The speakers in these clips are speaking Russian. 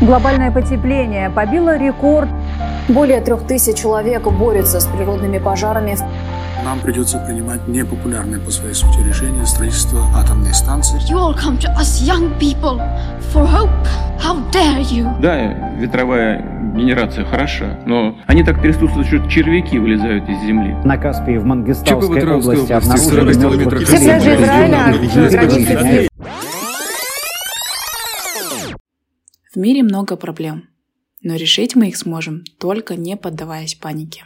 Глобальное потепление побило рекорд. Более трех тысяч человек борются с природными пожарами. Нам придется принимать непопулярные по своей сути решения строительства атомной станции. You all come to us young people for hope. How dare you? Да, ветровая генерация хороша, но они так трясутся, что червяки вылезают из земли. На Каспии в Мангистауской области обнаружили 40 мертвых Все пляжи Израиля на мире много проблем, но решить мы их сможем, только не поддаваясь панике.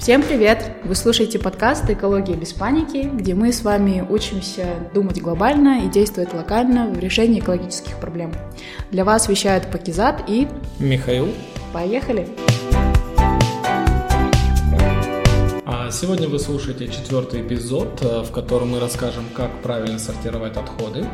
Всем привет! Вы слушаете подкаст «Экология без паники», где мы с вами учимся думать глобально и действовать локально в решении экологических проблем. Для вас вещают Пакизат и... Михаил. Поехали! А Сегодня вы слушаете четвертый эпизод, э, в котором мы расскажем, как правильно сортировать отходы,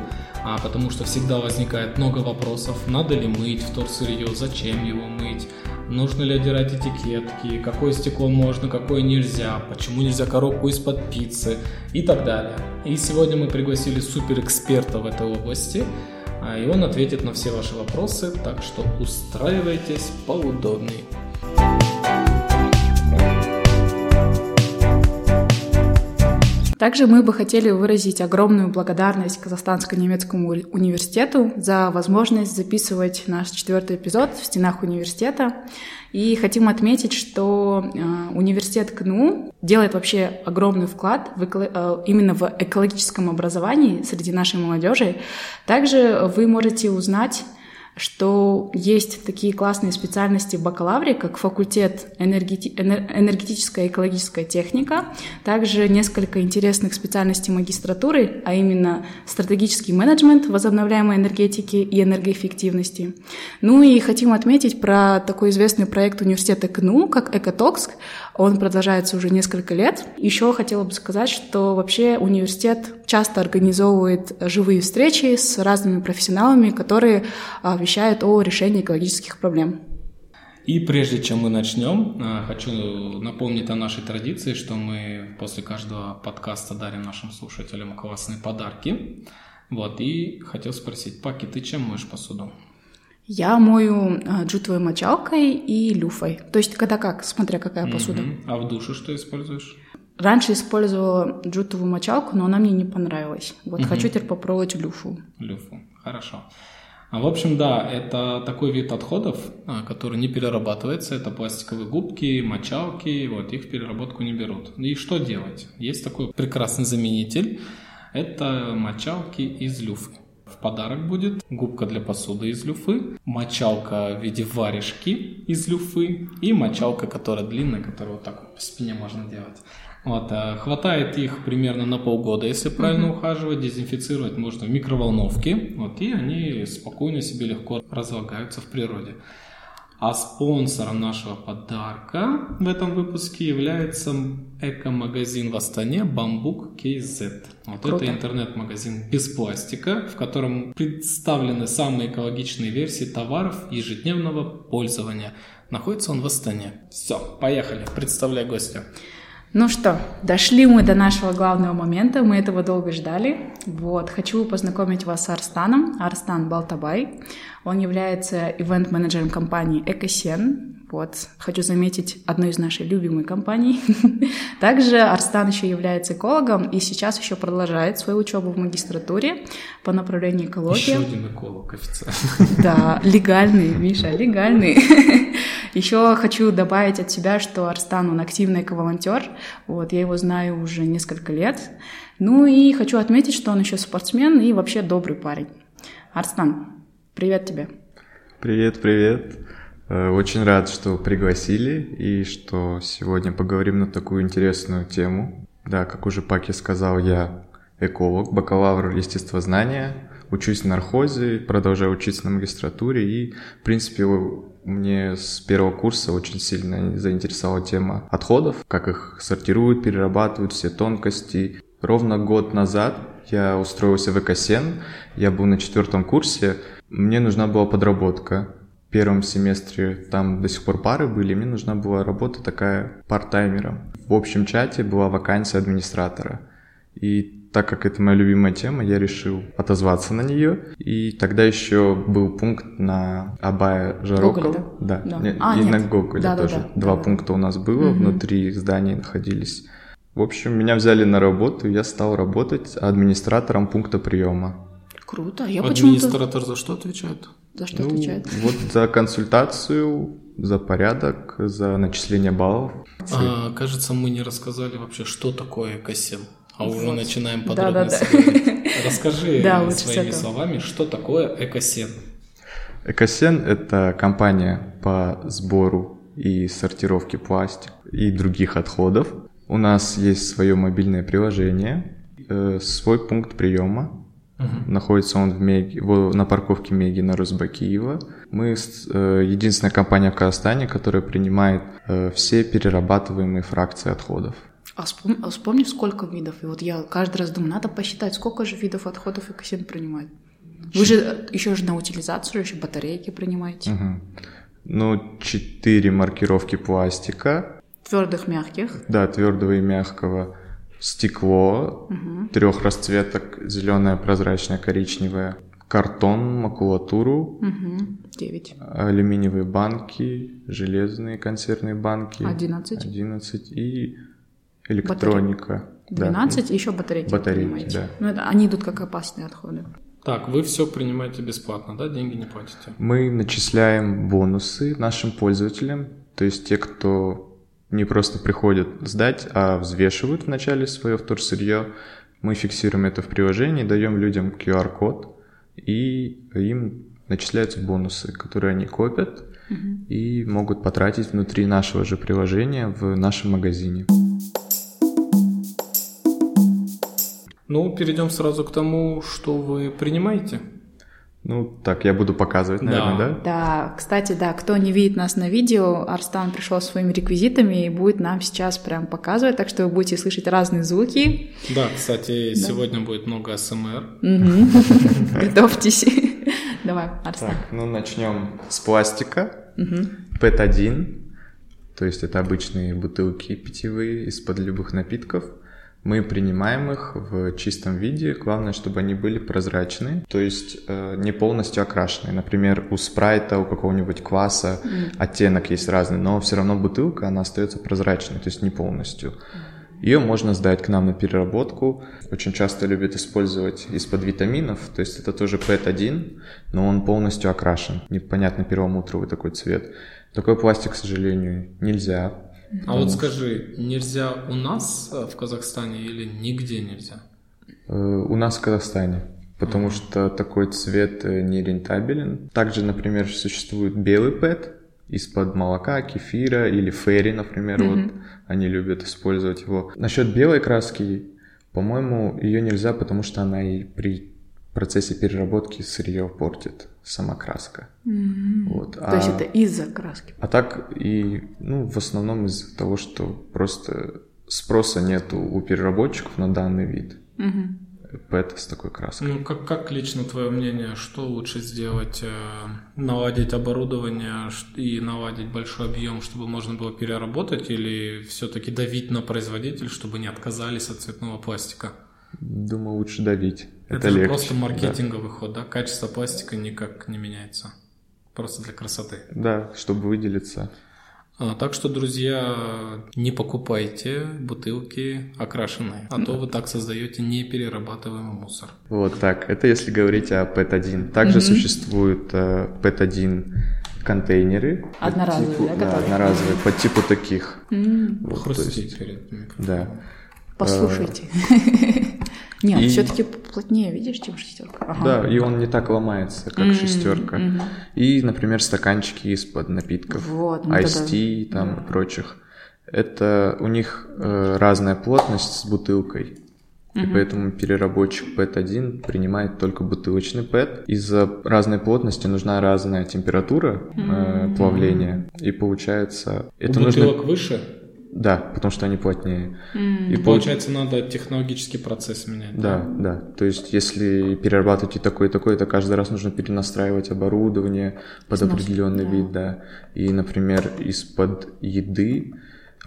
а потому что всегда возникает много вопросов, надо ли мыть вторсырье, зачем его мыть, нужно ли отдирать этикетки, какое стекло можно, какое нельзя, почему нельзя коробку из-под пиццы и так далее. И сегодня мы пригласили суперэксперта в этой области, а, и он ответит на все ваши вопросы, так что устраивайтесь поудобнее. Также мы бы хотели выразить огромную благодарность Казахстанско-немецкому уни- университету за возможность записывать наш четвертый эпизод в стенах университета. И хотим отметить, что э, университет КНУ делает вообще огромный вклад в эко- э, именно в экологическом образовании среди нашей молодежи. Также вы можете узнать что есть такие классные специальности в бакалавре, как факультет энергети- энер- энергетическая и экологическая техника, также несколько интересных специальностей магистратуры, а именно стратегический менеджмент возобновляемой энергетики и энергоэффективности. Ну и хотим отметить про такой известный проект университета КНУ, как Экотокск. Он продолжается уже несколько лет. Еще хотела бы сказать, что вообще университет часто организовывает живые встречи с разными профессионалами, которые а, вещают о решении экологических проблем. И прежде чем мы начнем, а, хочу напомнить о нашей традиции, что мы после каждого подкаста дарим нашим слушателям классные подарки. Вот, и хотел спросить, Паки, ты чем моешь посуду? Я мою а, джутовой мочалкой и люфой. То есть когда как, смотря какая посуда. Мгм. А в душе что используешь? Раньше использовала джутовую мочалку, но она мне не понравилась. Вот Мгм. хочу теперь попробовать люфу. Люфу. Хорошо. А, В общем, да, это такой вид отходов, а, который не перерабатывается. Это пластиковые губки, мочалки, вот их в переработку не берут. И что делать? Есть такой прекрасный заменитель. Это мочалки из люфы. В подарок будет губка для посуды из люфы, мочалка в виде варежки из люфы и мочалка, которая длинная, которую вот так вот по спине можно делать. Вот, а, хватает их примерно на полгода, если правильно ухаживать, дезинфицировать можно в микроволновке, вот, и они спокойно себе легко разлагаются в природе. А спонсором нашего подарка в этом выпуске является эко-магазин в Астане Бамбук KZ. Вот Круто. это интернет-магазин без пластика, в котором представлены самые экологичные версии товаров ежедневного пользования. Находится он в Астане. Все, поехали, представляй гостя. Ну что, дошли мы до нашего главного момента, мы этого долго ждали. Вот, хочу познакомить вас с Арстаном, Арстан Балтабай. Он является ивент-менеджером компании Экосен. Вот, хочу заметить, одной из нашей любимой компаний. Также Арстан еще является экологом и сейчас еще продолжает свою учебу в магистратуре по направлению экология. Еще один эколог официально. Да, легальный, Миша, легальный. Еще хочу добавить от себя, что Арстан, он активный эко-волонтер. Вот, я его знаю уже несколько лет. Ну и хочу отметить, что он еще спортсмен и вообще добрый парень. Арстан, привет тебе. Привет, привет. Э, Очень рад, что пригласили и что сегодня поговорим на такую интересную тему. Да, как уже Паки сказал, я эколог, бакалавр естествознания, учусь на нархозе, продолжаю учиться на магистратуре и, в принципе, мне с первого курса очень сильно заинтересовала тема отходов, как их сортируют, перерабатывают, все тонкости. Ровно год назад я устроился в Экосен, я был на четвертом курсе, мне нужна была подработка. В первом семестре там до сих пор пары были, мне нужна была работа такая парт-таймером. В общем чате была вакансия администратора. И так как это моя любимая тема, я решил отозваться на нее. И тогда еще был пункт на Абая Жарокол. Гоголе, да? Да, Да. А, и нет. на Гоголе Да, да, тоже. да. Два Да, да. пункта у нас было, Мгм. внутри здания находились. В общем, меня взяли на работу, и я стал работать администратором пункта приема. Круто. Я почему-то... Администратор за что отвечает? За что Ну, отвечает? вот за консультацию, за порядок, за начисление баллов. А, кажется, мы не рассказали вообще, что такое экосем. А уже Вот. начинаем Да, подробно да, да. Расскажи Да, своими словами, что такое экосен. Экосен – это компания по сбору и сортировке пластика и других отходов. У нас есть свое мобильное приложение, э, свой пункт приема. Находится он в Меги, на парковке Меги на Рузбакиева. Мы э, единственная компания в Казахстане, которая принимает э, все перерабатываемые фракции отходов. А вспом- а вспомни, сколько видов. И вот я каждый раз думаю, надо посчитать, сколько же видов отходов экосен принимает. Вы же э, еще же на утилизацию, еще батарейки принимаете. Мгм. Ну, четыре маркировки пластика, Твердых, мягких. Да, твердого и мягкого. Стекло трех расцветок, зеленое, прозрачное, коричневое. Картон, макулатуру, Угу. Девять. алюминиевые банки, железные консервные банки. Одиннадцать. 11 и электроника. Да. 12 и еще батарейки. Батарейки, принимаете. да. Ну, это, они идут как опасные отходы. Так, вы все принимаете бесплатно, да? Деньги не платите? Мы начисляем бонусы нашим пользователям, то есть те, кто не просто приходят сдать, а взвешивают вначале свое вторсырье. Мы фиксируем это в приложении, даем людям QR-код, и им начисляются бонусы, которые они копят и могут потратить внутри нашего же приложения в нашем магазине. Ну, перейдем сразу к тому, что вы принимаете. Ну, так, я буду показывать, наверное, Да. да? Да, кстати, да, кто не видит нас на видео, Арстан пришел своими реквизитами и будет нам сейчас прям показывать, так что вы будете слышать разные звуки. Да, кстати, сегодня будет много СМР. Готовьтесь. Давай, Арстан. Так, ну начнем с пластика. Мгм. ПЭТ-1, то есть это обычные бутылки питьевые из-под любых напитков. Мы принимаем их в чистом виде, главное, чтобы они были прозрачные, то есть э, не полностью окрашенные. Например, у спрайта, у какого-нибудь кваса оттенок есть разный, но все равно бутылка, она остается прозрачной, то есть не полностью. Ее можно сдать к нам на переработку. Очень часто любят использовать из-под витаминов, то есть это тоже ПЭТ-1, но он полностью окрашен. Непонятно первомутровый такой цвет. Такой пластик, к сожалению, нельзя. А вот скажи, нельзя у нас э, в Казахстане или нигде нельзя? Э, У нас в Казахстане, потому что такой цвет э, не рентабелен. Также, например, существует белый ПЭТ из-под молока, кефира или ферри, например, вот они любят использовать его. Насчет белой краски, по-моему, ее нельзя, потому что она и при процессе переработки сырье портит, сама краска. Вот. То есть это из-за краски. А так и, ну, в основном из-за того, что просто спроса нету у переработчиков на данный вид. Мгм. ПЭТ с такой краской. Ну, как, как лично твое мнение, что лучше сделать? э, наладить оборудование и наладить большой объем, чтобы можно было переработать, или все-таки давить на производитель, чтобы не отказались от цветного пластика? Думаю, лучше давить. Это, Это, же легче. просто да. маркетинговый ход, да? Качество пластика никак не меняется. Просто для красоты. Да, чтобы выделиться. А, так что, друзья, не покупайте бутылки окрашенные, а то вы так создаете неперерабатываемый мусор. Вот так. Это если говорить о ПЭТ-1. Также существуют э, ПЭТ-1 контейнеры. Одноразовые, типу- да, да, которые? одноразовые, по типу таких. М, Вот, Хрустите есть, перед микрофоном. да. Послушайте. Нет, И- все-таки плотнее, видишь, чем шестерка. Ага. Да, и он не так ломается, как М, шестерка. мгм. И, например, стаканчики из-под напитков, Вот, ну Ice тогда- там и прочих. Это у них э, разная плотность с бутылкой. И поэтому переработчик PET-1 принимает только бутылочный PET. Из-за разной плотности нужна разная температура э, плавления. И получается... У Это нужно... бутылок выше, Да, потому что они плотнее. И и получается... получается надо технологический процесс менять. Да, да. То есть, если перерабатывать и такой, и такой, то каждый раз нужно перенастраивать оборудование под Снос, определенный да. вид, да. И, например, из-под еды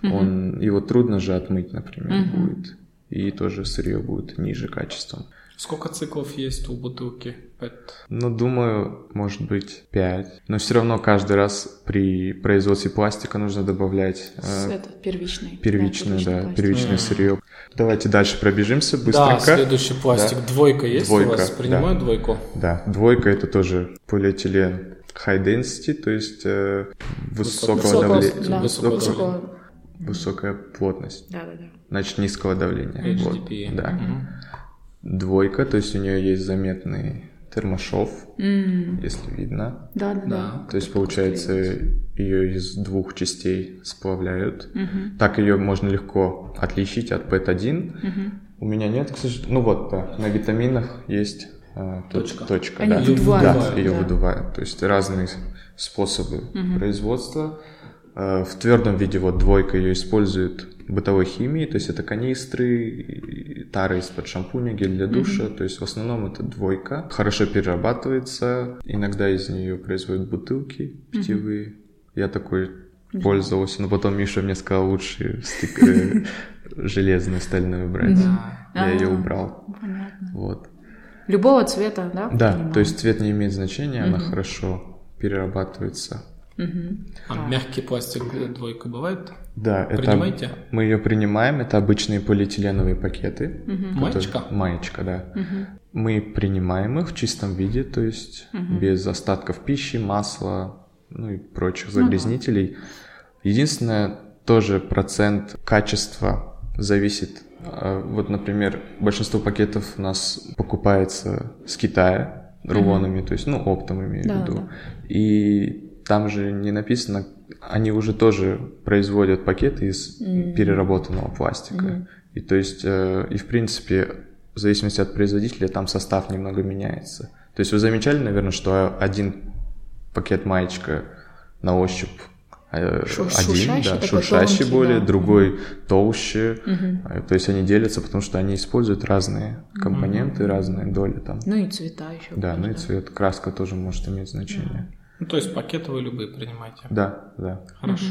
он его трудно же отмыть, например, будет. и тоже сырье будет ниже качеством. Сколько циклов есть у бутылки? Ну, думаю, может быть, 5. Но все равно каждый раз при производстве пластика нужно добавлять э, Это первичный. первичное, да, пластик. первичное сырье. Давайте дальше пробежимся Да, быстренько. следующий пластик. Да. Двойка есть Двойка, у вас? Принимают да. двойку? Да, двойка это тоже полиэтилен high density, то есть э, высокого Высокого- давления, Да, Высокого высокого- высокая плотность, Да, да, да. значит низкого давления. Вот, HDPE. да. Мгм. Двойка, то есть у нее есть заметный термошов, М, если видно. Да, да, Да. да. То есть получается ее из двух частей сплавляют. Мгм. Так ее можно легко отличить от PET-1. Мгм. У меня нет, к сожалению. Ну вот, да, на витаминах есть э, то- Точка. точка Они да. выдувают, Да, ее да. выдувают. То есть разные способы производства. Э, В твердом виде вот двойка ее используют в бытовой химии, то есть это канистры, тары из-под шампуня, гель для душа, то есть в основном это двойка. Хорошо перерабатывается, иногда из нее производят бутылки питьевые. Я такой пользовался, но потом Миша мне сказал лучше стик- железную стальную брать. Я ее А. убрал. Понятно. Вот. Любого цвета, да? Да, то есть цвет не имеет значения, она хорошо перерабатывается. А мягкий пластик э, двойка бывает? Да, это Принимаете? мы ее принимаем, это обычные полиэтиленовые пакеты. Маечка? которые- Маечка, да. Мы принимаем их в чистом виде, то есть без остатков пищи, масла, ну и прочих загрязнителей. Единственное, тоже процент качества зависит. А, Вот, например, большинство пакетов у нас покупается с Китая рулонами, то есть, ну, оптом имею в Да, виду. да. И там же не написано, они уже тоже производят пакеты из переработанного пластика. И то есть, э, и в принципе, в зависимости от производителя, там состав немного меняется. То есть вы замечали, наверное, что один пакет маечка на ощупь э, один, шуршащий да, шуршащий тонкий, более, да. другой толще. Э, То есть они делятся, потому что они используют разные компоненты, разные доли там. Ну и цвета еще. Да, ну и цвет, краска тоже может иметь значение. Ну, то есть пакеты вы любые принимаете? Да, да, Хорошо.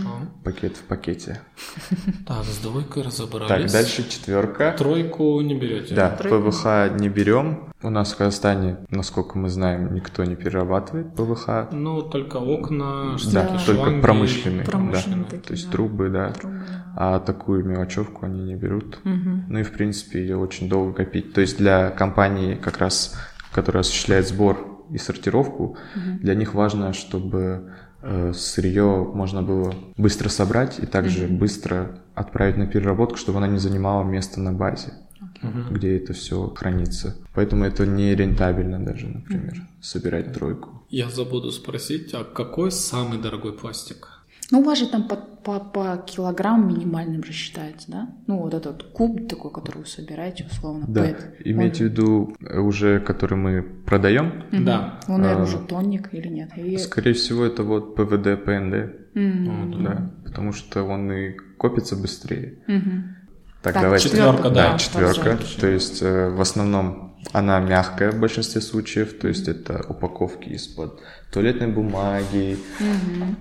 пакет в пакете. Так, с двойкой разобрались. Так, дальше четверка. Тройку не берете? Да, Тройку. ПВХ не берем. У нас в Казахстане, насколько мы знаем, никто не перерабатывает ПВХ. Ну, только окна, Да, штуки, только шланги. промышленные. Промышленные да. такие, То есть да. трубы, да. Трубы, да. А такую мелочевку они не берут. Мгм. Ну и в принципе ее очень долго копить. То есть для компании, как раз, которая осуществляет сбор и сортировку, для них важно, чтобы э, сырье можно было быстро собрать и также быстро отправить на переработку, чтобы она не занимала место на базе, где это все хранится. Поэтому это не рентабельно даже, например, собирать тройку. Я забуду спросить, а какой самый дорогой пластик? Ну, у вас же там по, по, по килограмм минимальным же считается, да? Ну, вот этот куб такой, который вы собираете, условно, Да, пэт. имейте в виду э, уже, который мы продаем, Да. Он, наверное, А, уже тонник или нет? Или- Скорее всего, это вот ПВД, ПНД, М, да, потому что он и копится быстрее. мгм. Так, Так, давайте. четвёрка, да, да, четверка. То есть э, в основном она мягкая в большинстве случаев, то есть это упаковки из-под туалетной бумаги,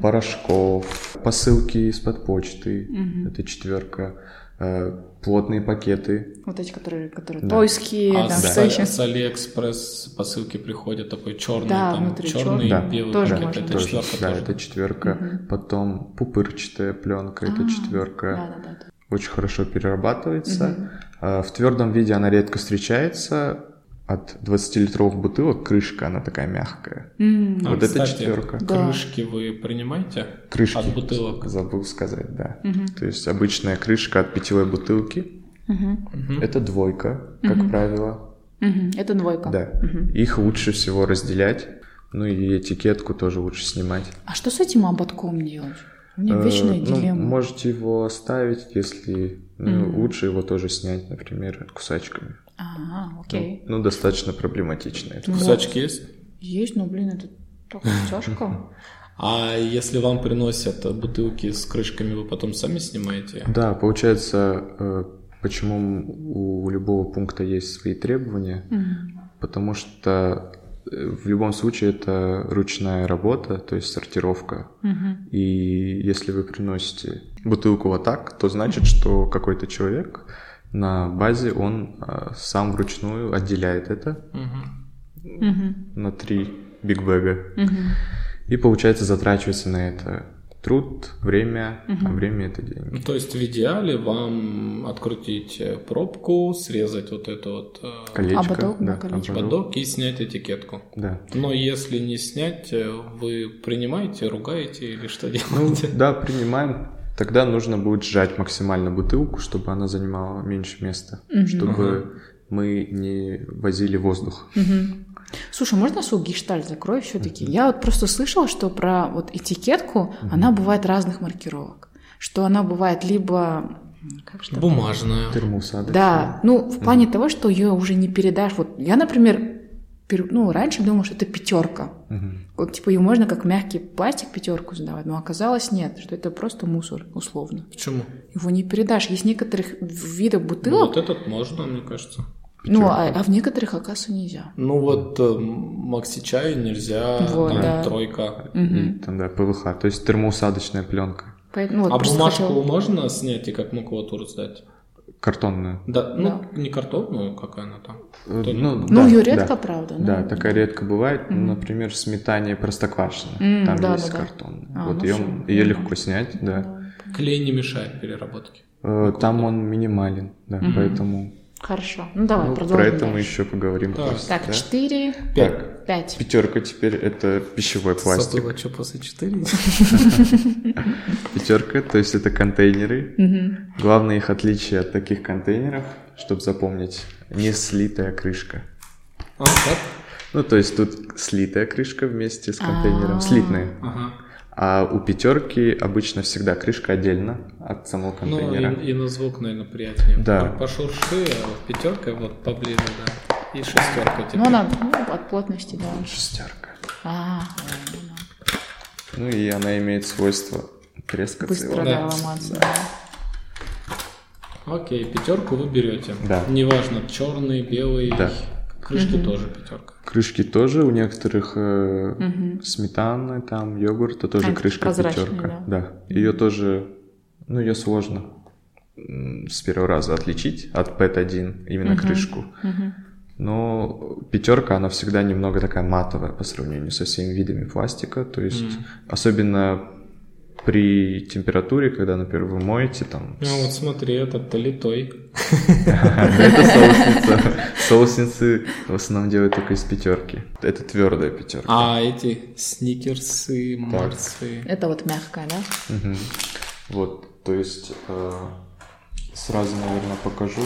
порошков, посылки из-под почты, это четверка, Э, плотные пакеты, Вот эти, которые, которые Да. китайские, А там, с, еще? с Алиэкспресс посылки приходят такой черный, Да, там черный чёрный. и белый Тоже пакет. можно. Это тоже, четверка да, тоже. это четверка. Потом пупырчатая пленка, это А, четверка. Да, да, да. очень хорошо перерабатывается. А, В твердом виде она редко встречается. От 20-литровых бутылок крышка, она такая мягкая. А, вот это кстати, четверка. Да. Крышки вы принимаете? Крышки. От бутылок. Забыл сказать, да. То есть обычная крышка от питьевой бутылки. Это двойка, как правило. Мгм, Это двойка. Да. Их лучше всего разделять. Ну и этикетку тоже лучше снимать. А что с этим ободком делать? У меня Э, вечная ну, дилемма. можете его оставить, если ну, лучше его тоже снять, например, кусачками. Ага, окей. Ну, достаточно проблематично это. Кусачки есть? Есть, но, блин, это так тяжко. А если вам приносят бутылки с крышками, вы потом сами снимаете? Да, получается, э, почему у любого пункта есть свои требования? Потому что э, в любом случае это ручная работа, то есть сортировка. И если вы приносите бутылку вот так, то значит, что какой-то человек на базе он э, сам вручную отделяет это на три бигбэга. И, получается, затрачивается на это труд, время, а время это деньги. Ну, То есть в идеале вам открутить пробку, срезать вот это вот э, Колечко. Ободок, да, колечко. подок и снять этикетку. Да. Но если не снять, э, вы принимаете, ругаете или что Ну, делаете? да, принимаем. Тогда нужно будет сжать максимально бутылку, чтобы она занимала меньше места, чтобы мы не возили воздух. Слушай, можно свой гештальт закрою все-таки? Я вот просто слышала, что про вот этикетку, она бывает разных маркировок. Что она бывает либо... Как же? Бумажная. Термоса, Да, ну, в плане того, что ее уже не передашь. Вот я, например, ну, раньше думала, что это пятерка. Вот, типа, ее можно как мягкий пластик пятерку сдавать, но оказалось нет, что это просто мусор, условно. Почему? Его не передашь. Есть некоторых видов Ну, бутылок, вот этот можно, мне кажется. ну, а, а в некоторых, оказывается, нельзя. Ну вот э, Макси чай нельзя, Вот, там да. тройка. И там, да, ПВХ, то есть термоусадочная пленка. Поэтому, вот, а бумажку хотела- можно снять и как макулатуру сдать? Картонную. Да, ну не картонную, какая она там. Э. Ну, Ну, да, ее да. редко, правда. ну. Да, такая редко бывает. Ну, например, сметание простоквашино. М, Там да, есть да, да. картон. А, вот ну ее, всё. ее легко снять, да. Клей не мешает переработке. Э, Там он минимален, да, поэтому Хорошо. Ну, давай, ну, продолжим про это мы дальше. еще поговорим Так. после. Так, да? четыре, Пять. пять. Пятерка теперь это пищевой пластик. Забыла, что после 4. Пятерка, то есть это контейнеры. Главное их отличие от таких контейнеров, чтобы запомнить, не слитая крышка. А? Ну, то есть тут слитая крышка вместе с А. контейнером, слитная. Ага. А у пятерки обычно всегда крышка отдельно от самого Ну, контейнера. и, и на звук, наверное, приятнее. Да. По- Пошурши, а вот пятерка вот поближе, да. И шестерка теперь. Ну, она ну, от плотности, да. Шестерка. А, Ну и она имеет свойство трескаться. быстро, Да. да, ломаться. да. Окей, пятерку вы берете. Да. Неважно, черный, белый. Да. Крышки тоже пятерка. Крышки тоже у некоторых э, сметаны, там йогурта тоже А, крышка пятерка. да. Да. Ее тоже, ну ее сложно с первого раза отличить от PET-1 именно крышку. Но пятерка, она всегда немного такая матовая по сравнению со всеми видами пластика. То есть, особенно при температуре, когда, например, вы моете, там, А вот смотри, этот-то литой. Это соусница. Соусницы в основном делают только из пятерки. Это твердая пятерка. А эти сникерсы, марсы. Это вот мягкая, да? Вот, то есть э, сразу, наверное, покажу.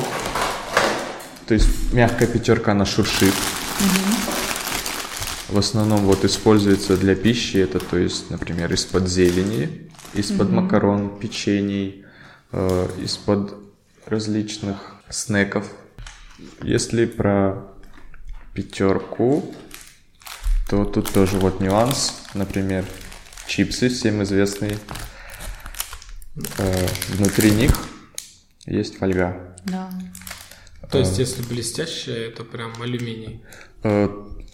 То есть мягкая пятерка, она шуршит. В основном вот используется для пищи это, то есть, например, из-под зелени, из-под макарон, печений, э, из-под различных снеков. Если про пятерку, то тут тоже вот нюанс. Например, чипсы всем известные. Э, внутри них есть фольга. Да. То есть, если блестящая, это прям алюминий. Э,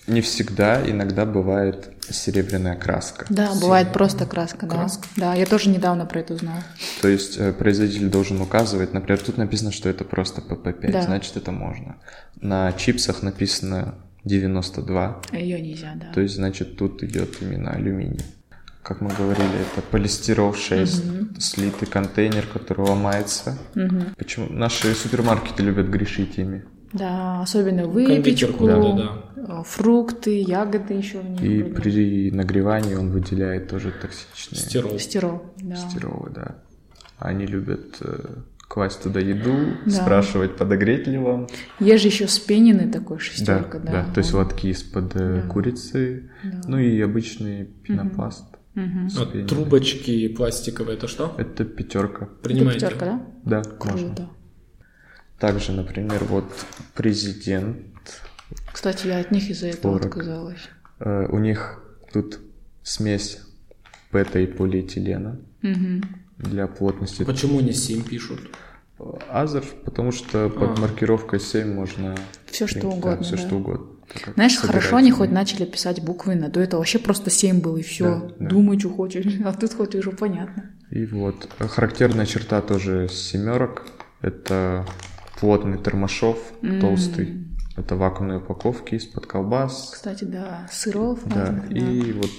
не всегда, иногда бывает серебряная краска. Да, бывает просто краска, да. Краска? Да, я тоже недавно про это узнала. То есть э, производитель должен указывать, например, тут написано, что это просто PP5, Да. значит это можно. На чипсах написано 92, Ее нельзя, да. то есть значит тут идет именно алюминий. Как мы говорили, это полистирол 6, слитый контейнер, который ломается. Почему наши супермаркеты любят грешить ими? Да, особенно выпечку, да-да-да. э, фрукты, ягоды еще в них. И вроде. при нагревании он выделяет тоже токсичные Стирол. Стирол, да. стиролы, да. Они любят э, класть туда еду, Да. спрашивать, подогреть ли вам. Есть же еще спененный такой шестерка, да. да, то есть лотки из-под э, курицы, ну и обычный пенопласт. А Спененный. трубочки пластиковые, это что? Это пятерка. Это Принимаете? пятерка, да? Да, можно. Также, например, вот президент, Кстати, я от них из-за этого отказалась. э, у них тут смесь пэта и полиэтилена для плотности. Почему не 7 пишут? Азер, потому что под А. маркировкой 7 можно... Всё, что да, угодно, все да. что угодно. Знаешь, хорошо они хоть начали писать буквы на. До этого вообще просто 7 было, и все. Да, да. Думай, что хочешь. А тут хоть уже понятно. И вот. Характерная черта тоже семерок. Это плотный термошов, толстый. Это вакуумные упаковки из-под колбас. Кстати, да, сыров. Да, разных, и вот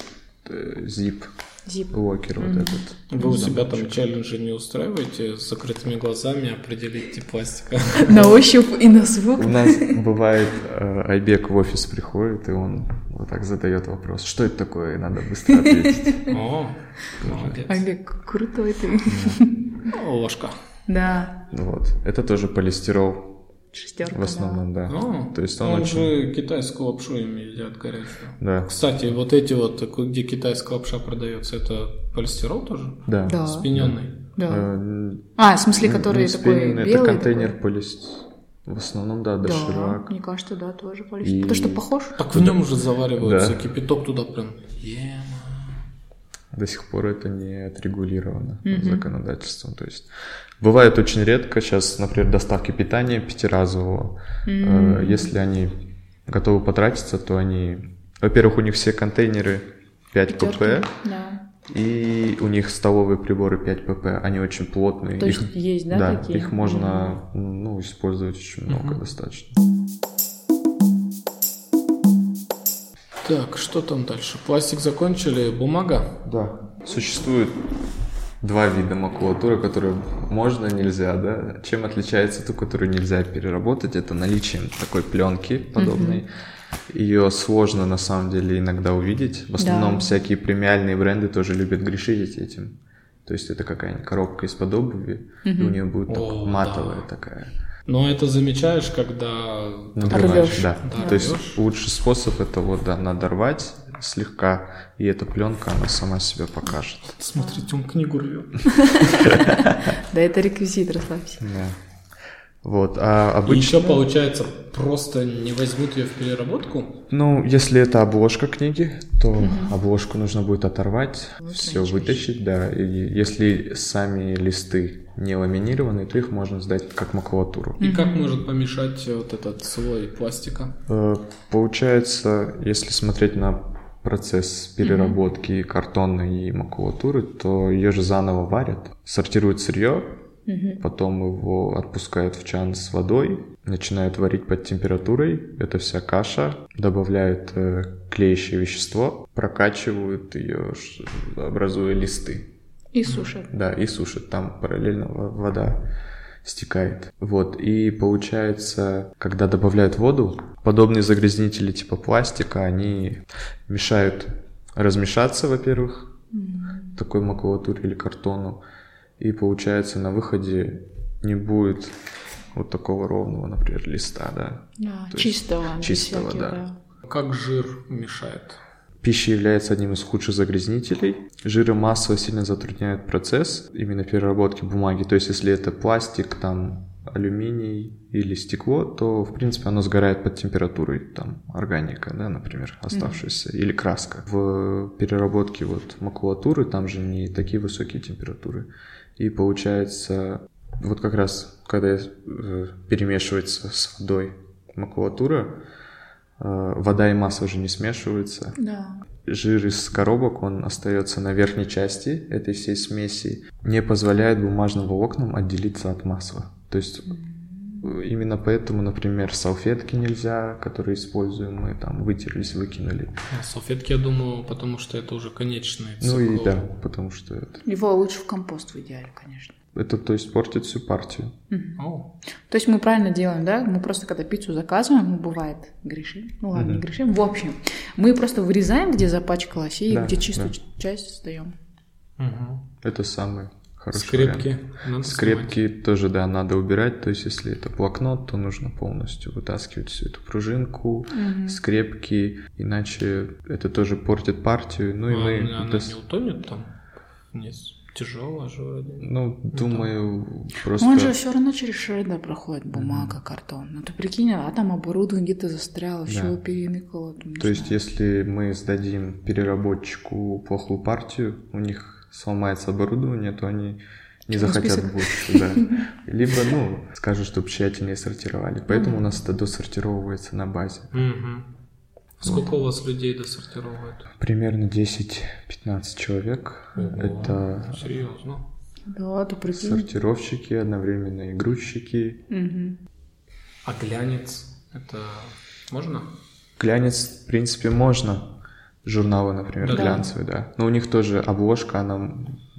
э, зип, Зип. локер вот этот. Вы у себя там челленджи не устраиваете с закрытыми глазами определить тип пластика? На ощупь и на звук. У нас бывает, э, Айбек в офис приходит, и он вот так задает вопрос, что это такое, и надо быстро ответить. О, молодец. Олег, крутой ты. Ну, Ложка. Да, Вот. Это тоже полистирол шестерка. в основном, да. А, То есть он он очень... же китайскую лапшу им едят горячую. Да, Кстати, вот эти вот, где китайская лапша продается, это полистирол тоже? да. Да. Спиненный. Да. Э, А, в смысле, который не такой белый? Это контейнер такой? полист... В основном, да, Да, доширак. мне кажется, да, тоже И- полистирол. Потому что похож. Так в нем уже завариваются, Да. кипяток туда прям. Ема. До сих пор это не отрегулировано законодательством. То есть бывает очень редко сейчас, например, доставки питания пятиразового. Э, Если они готовы потратиться, то они... Во-первых, у них все контейнеры 5 pp, Пятерки. Да. и у них столовые приборы 5 pp. Они очень плотные. То Их- есть, да, да, такие? их можно ну, использовать очень много достаточно. Так, что там дальше? Пластик закончили, бумага? Да. Существует два вида макулатуры, которые можно, нельзя, да. Чем отличается ту, которую нельзя переработать, это наличием такой пленки подобной. Ее сложно на самом деле иногда увидеть. В основном Да. всякие премиальные бренды тоже любят грешить этим. То есть это какая-нибудь коробка из-под обуви, и у нее будет так О, матовая да. такая. Но это замечаешь, когда... Надорваешь, Рвёшь. да. Да, То есть лучший способ это вот, да, надорвать слегка, и эта пленка, она сама себя покажет. Смотрите, он книгу рвет. Да, это реквизит, расслабься. Да. Вот, а И обычно... еще, получается, просто не возьмут ее в переработку? Ну, если это обложка книги, то обложку нужно будет оторвать, все вытащить, да. И если сами листы не ламинированы, то их можно сдать как макулатуру. И как может помешать вот этот слой пластика? Э, Получается, если смотреть на процесс переработки картонной и макулатуры, то ее же заново варят, сортируют сырье, потом его отпускают в чан с водой, начинают варить под температурой, это вся каша, добавляют э, клеящее вещество, прокачивают ее, образуя листы. И сушат. Да, и сушат. Там параллельно во- вода стекает. Вот. И получается, когда добавляют воду, подобные загрязнители типа пластика, они мешают размешаться, во-первых, такой макулатуре или картону. И получается, на выходе не будет вот такого ровного, например, листа, да. Да, То чистого. чистого, всяких, да. Как жир мешает? Пища является одним из худших загрязнителей. Жиры массово сильно затрудняют процесс именно переработки бумаги. То есть, если это пластик, там алюминий или стекло, то, в принципе, оно сгорает под температурой, там, органика, да, например, оставшаяся, или краска. В переработке вот макулатуры там же не такие высокие температуры. И получается, вот как раз, когда э, перемешивается с водой макулатура, вода и масса уже не смешиваются, Да. жир из коробок, он остается на верхней части этой всей смеси, не позволяет бумажным волокнам отделиться от масла. То есть э, именно поэтому, например, салфетки нельзя, которые используем мы, там вытерлись, выкинули. А салфетки, я думаю, потому что это уже конечный Ну и цикл. да, потому что это, Его лучше в компост в идеале, конечно. Это то есть портит всю партию. О, То есть мы правильно делаем, да? Мы просто когда пиццу заказываем, ну, бывает, грешим. Ну ладно, не грешим. В общем, мы просто вырезаем, где запачкалось, и Да, где чистую да. часть сдаем. мгм. Это самый хороший Скрепки. вариант. Надо Скрепки тоже, да, надо убирать. То есть, если это блокнот, то нужно полностью вытаскивать всю эту пружинку, скрепки, иначе это тоже портит партию. Ну и А мы, она дос- не утонет там? Вниз. Тяжелая же вроде. ну, думаю, просто. Он же все равно через шредер проходит, бумага, картон. Ну ты прикинь, а там оборудование где-то застряло, все Да. переныкало. там, То есть, знаю. если мы сдадим переработчику плохую партию, у них сломается оборудование, то они не Черный захотят список. больше, да. Либо, ну, скажут, чтобы тщательнее сортировали. Поэтому у нас это досортировывается на базе. Сколько у вас людей досортировывают? Примерно 10-15 человек. Это Серьезно? Да, ты прикинь. Сортировщики, одновременно и грузчики. Мгм. А глянец, это можно? Глянец, в принципе, можно. Журналы, например, Да. глянцевые, да. Но у них тоже обложка, она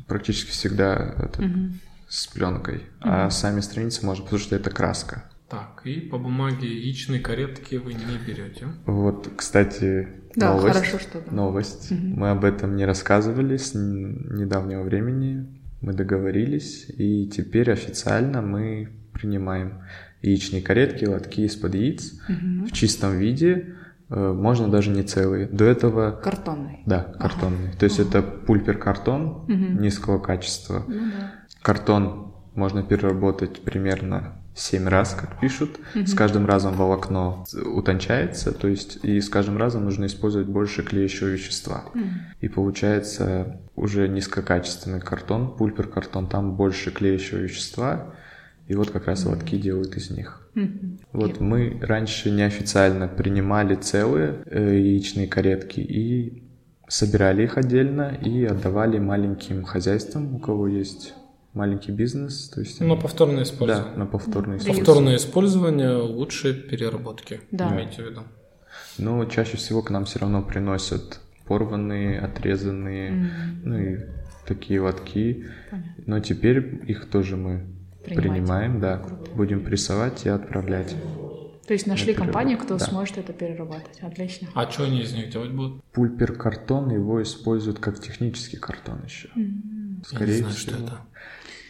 практически всегда это, Мгм. с пленкой. А сами страницы можно, потому что это краска. Так, и по бумаге яичные каретки вы не берете. Вот, кстати, Да, новость. хорошо, что да. Новость. Мгм. Мы об этом не рассказывали с недавнего времени. Мы договорились, и теперь официально мы принимаем яичные каретки, лотки из-под яиц Мгм. в чистом виде. э, Можно даже не целые. До этого Картонный. Да, картонный. То есть это пульпер-картон Мгм. низкого качества. Ну да. Картон можно переработать примерно 7 раз, как пишут. Мгм. С каждым разом волокно утончается, то есть и с каждым разом нужно использовать больше клеящего вещества. Мгм. И получается уже низкокачественный картон, пульпер-картон, там больше клеящего вещества. И вот как раз лотки делают из них. Мгм. Вот мы раньше неофициально принимали целые э, яичные каретки и собирали их отдельно и отдавали маленьким хозяйствам, у кого есть маленький бизнес, то есть На повторное использование. да, на повторное использование. Повторное использование лучше переработки. Да. Имейте в виду. Но чаще всего к нам все равно приносят порванные, отрезанные, Мгм. ну и такие лотки. Понятно. Но теперь их тоже мы Принимаете. принимаем, да, Круто. будем прессовать и отправлять. То есть нашли Например, компанию, кто да. сможет это переработать. Отлично. А что они из них делать будут? Пульпер-картон его используют как технический картон еще. М. Скорее Я не знаю, всего. что это.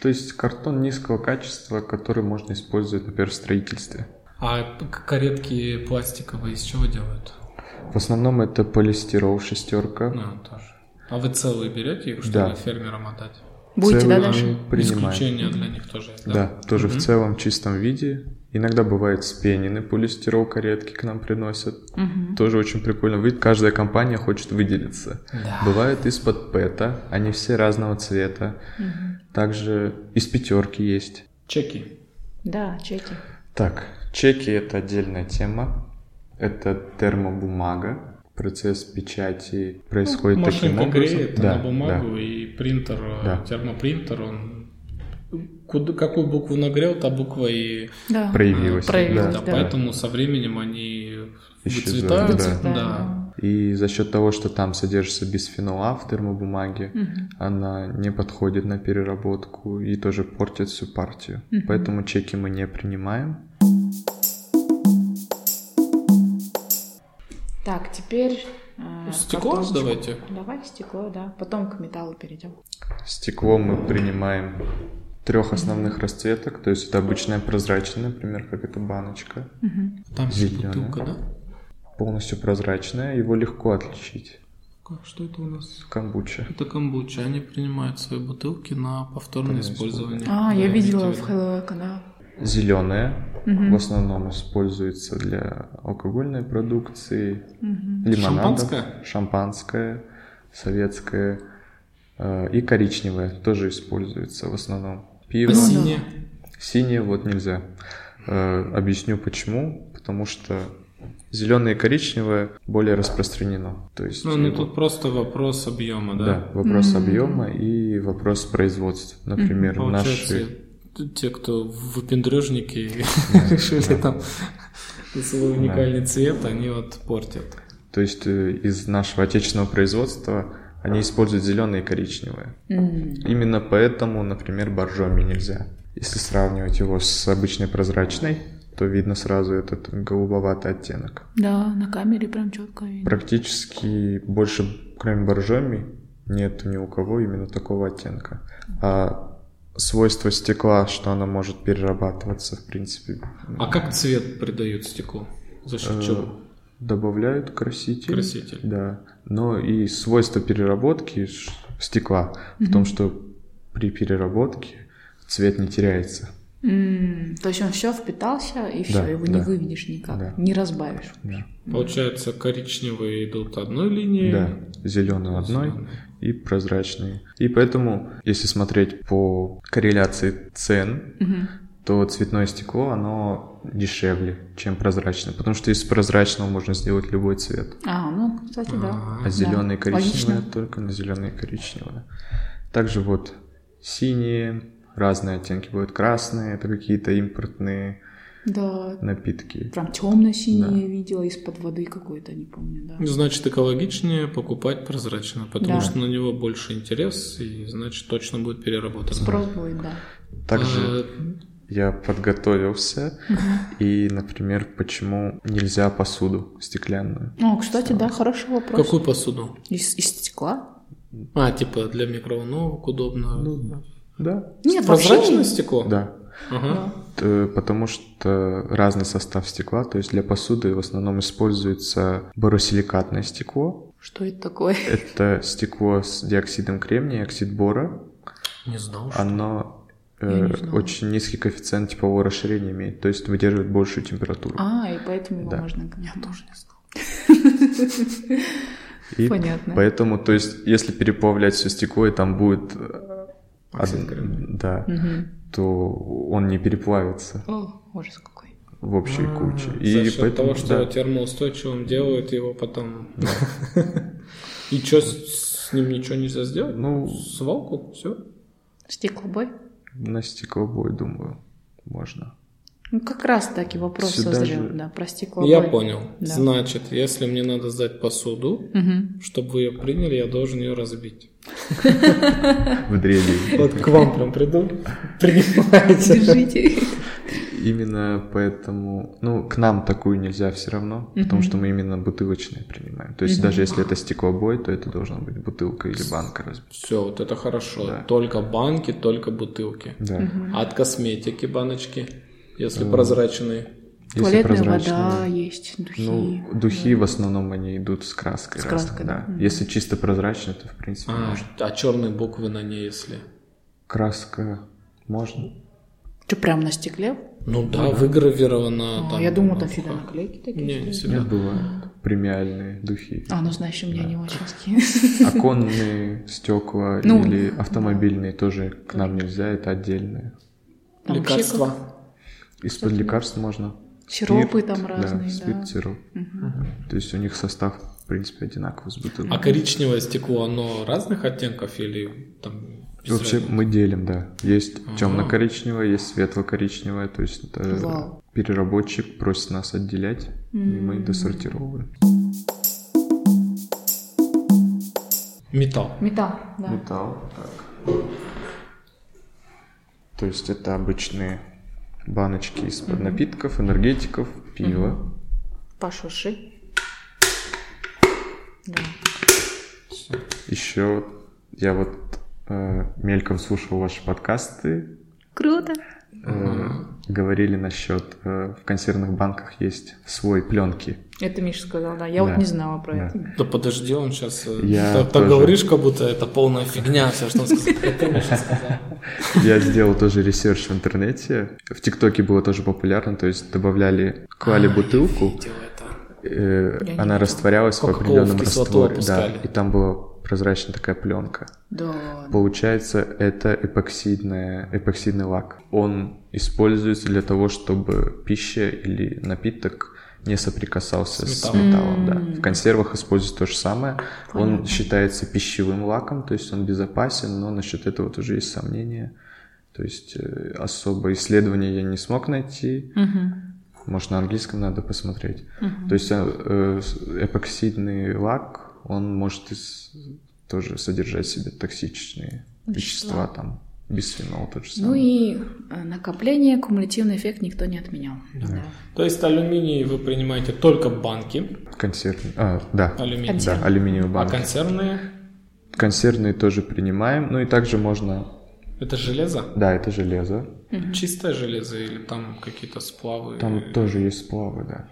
То есть картон низкого качества, который можно использовать, например, в строительстве. А каретки пластиковые из чего делают? В основном это полистирол шестерка. Ну, тоже. А вы целые берете их, чтобы Да. фермерам отдать? Будете, да, Целый Даша? мы принимаем. Исключения для них тоже есть, да? Да, тоже Мгм. в целом чистом виде. Иногда бывает спенены полистирол каретки к нам приносят. Мгм. Тоже очень прикольно. Видит, каждая компания хочет выделиться. Да. Бывает из-под пэта, они все разного цвета. Мгм. Также из пятерки есть. Чеки. Да, чеки. Так, чеки это отдельная тема. Это термобумага. Процесс печати происходит таким Машинка образом. греет Да, на бумагу, да. и принтер, Да. термопринтер, он куда, какую букву нагрел, та буква и Да. Проявилась. Проявилась, да, да. Поэтому со временем они Исчезают, выцветают. да. да. И за счет того, что там содержится бисфенол А в термобумаге, Мгм. она не подходит на переработку и тоже портит всю партию. Мгм. Поэтому чеки мы не принимаем. Так, теперь... э, Стекло картоночку. давайте. Давай стекло, да. Потом к металлу перейдем. Стекло мы принимаем трех основных расцветок, то есть это обычная прозрачная, например, как эта баночка, Мгм. Там есть Зелёная. бутылка, да? полностью прозрачная, его легко отличить. Как- Что это у нас? Камбуча. Это камбуча. Они принимают свои бутылки на повторное Повторное использование. А, я Да, видела имейте в. Хэллоуэка, да. Зеленая Мгм. в основном используется для алкогольной продукции, Мгм. лимонадов, Шампанское? шампанское, советское и коричневое тоже используется в основном. Пиво. А синее? Синее вот нельзя. Э, объясню почему. Потому что зеленое и коричневое более распространено. То есть Ну, ну его- тут просто вопрос объема, да? да, вопрос Мгм. объема и вопрос производства. Например, Получается, наши те, кто выпендрежники решили там свой уникальный цвет, они вот портят. То есть э, из нашего отечественного производства они используют зеленое и коричневое. М. Именно поэтому, например, боржоми нельзя. Если сравнивать его с обычной прозрачной, то видно сразу этот голубоватый оттенок. Да, на камере прям четко видно. Практически больше, кроме боржоми, нет ни у кого именно такого оттенка. А свойство стекла, что оно может перерабатываться, в принципе, А как цвет придают стеклу? За счет Э, чего? Добавляют краситель. Краситель. Да. Но и свойство переработки стекла в том, что при переработке цвет не теряется. М, То есть он все впитался, и все, Да, его да. не выведешь никак, Да. не разбавишь. Да. Получается, коричневые идут одной линией. Да, зеленый одной и прозрачный. И поэтому, если смотреть по корреляции цен, Мгм. То цветное стекло, оно дешевле, чем прозрачное. Потому что из прозрачного можно сделать любой цвет. А, ну, кстати, да. А зеленый и Да, коричневое логично. только на зеленое и коричневое. Также вот синие, разные оттенки бывают красные, это какие-то импортные Да, напитки. прям темно-синие Да. видела из-под воды какой-то, не помню, да. Значит, экологичнее покупать прозрачно, потому Да. что на него больше интерес, и значит, точно будет переработано. Спрос будет, да. Также А, я подготовился, и, например, почему нельзя посуду стеклянную? О, кстати, да, хороший вопрос. какую посуду? Из, из стекла? А, типа для микроволновок удобно. Да, Нет, вообще Прозрачное не- стекло? да. Ага. Э, Потому что разный состав стекла, то есть для посуды в основном используется боросиликатное стекло. Что это такое? Это стекло с диоксидом кремния, оксид бора. Не знал, что... Оно э, очень низкий коэффициент теплового расширения имеет, то есть выдерживает большую температуру. А, и поэтому его Да. можно... Я тоже не знал. И понятно. Поэтому, то есть, если переплавлять все стекло, и там будет э, Оксид да, то он не переплавится О, ужас какой. в общей А, куче. За И счет поэтому, того, что да. его термоустойчивым делают, его потом... И что, с ним ничего нельзя сделать? Ну, Свалку? Все? Стеклобой? На стеклобой, думаю, можно. Ну, как раз таки вопрос Сюда созрел, же- да, про стеклобой. Я понял. Да. Значит, если мне надо сдать посуду, Мгм. чтобы вы ее приняли, я должен ее разбить. В дребезги. Вот к вам прям приду, принимайте. Держите. Именно поэтому, ну, к нам такую нельзя все равно, потому что мы именно бутылочные принимаем. То есть даже если это стеклобой, то это должна быть бутылка или банка разбита. Все, вот это хорошо. Да. Только банки, только бутылки. Да. А от косметики баночки, если прозрачные. Если Туалетная прозрачные, вода есть, духи. Ну, духи в основном они идут с краской. С разной, краской, да. да. Если чисто прозрачно, то в принципе А, можно. а черные буквы на ней, если... Краска можно. Что, прям на стекле? Ну да, выгравировано А, там. я думаю, там ну, всегда наклейки такие. Не, не. Нет, всегда. бывают премиальные духи. А, ну, знаешь, у меня не очень такие. Оконные стекла Ну, или автомобильные тоже к нам нельзя, это отдельные. Там Лекарства. Из-под лекарств можно. Сиропы Спирт, там разные, да. спирт, сироп. То есть у них состав, в принципе, одинаковый с бутылкой. А коричневое стекло, оно разных оттенков или там... Вообще мы делим, да. Есть темно-коричневое, есть светло-коричневое. То есть это Вау. переработчик просит нас отделять, и мы досортировываем. Металл. Металл, да. Металл, так. То есть это обычные баночки из-под напитков, энергетиков, пива. Пошуши. Да. Еще я вот мельком слушал ваши подкасты. Круто. э, Говорили насчет э, в консервных банках есть слой пленки. Это Миша сказал, да. Я Да. вот не знала про Да. это. Да подожди, он сейчас... Я так, так тоже. говоришь, как будто это полная фигня, все, что он сказал. Это Миша сказал. Я сделал тоже research в интернете. В ТикТоке было тоже популярно, то есть добавляли, клали бутылку, Видел это. э, Я она растворялась в определенном растворе. Да, и там была прозрачная такая пленка. Да. Получается, это эпоксидная, эпоксидный лак. Он используется для того, чтобы пища или напиток не соприкасался С с металлом. металлом. да. В консервах используется то же самое. Он считается пищевым лаком, то есть он безопасен, но насчет этого тоже есть сомнения. То есть э, особо исследования я не смог найти. Может, на английском надо посмотреть. То есть э, э, эпоксидный лак, он может ис- тоже содержать в себе токсичные вещества, там, бисфенол тот же Ну самый. и э, накопление, кумулятивный эффект никто не отменял. Да. То есть алюминий вы принимаете только банки, Консервные, а, да, алюминий. да, алюминиевые А банки. консервные Консервные тоже принимаем, ну и также можно, это железо? да, это железо, Чистое железо или там какие-то сплавы? там тоже есть сплавы, да.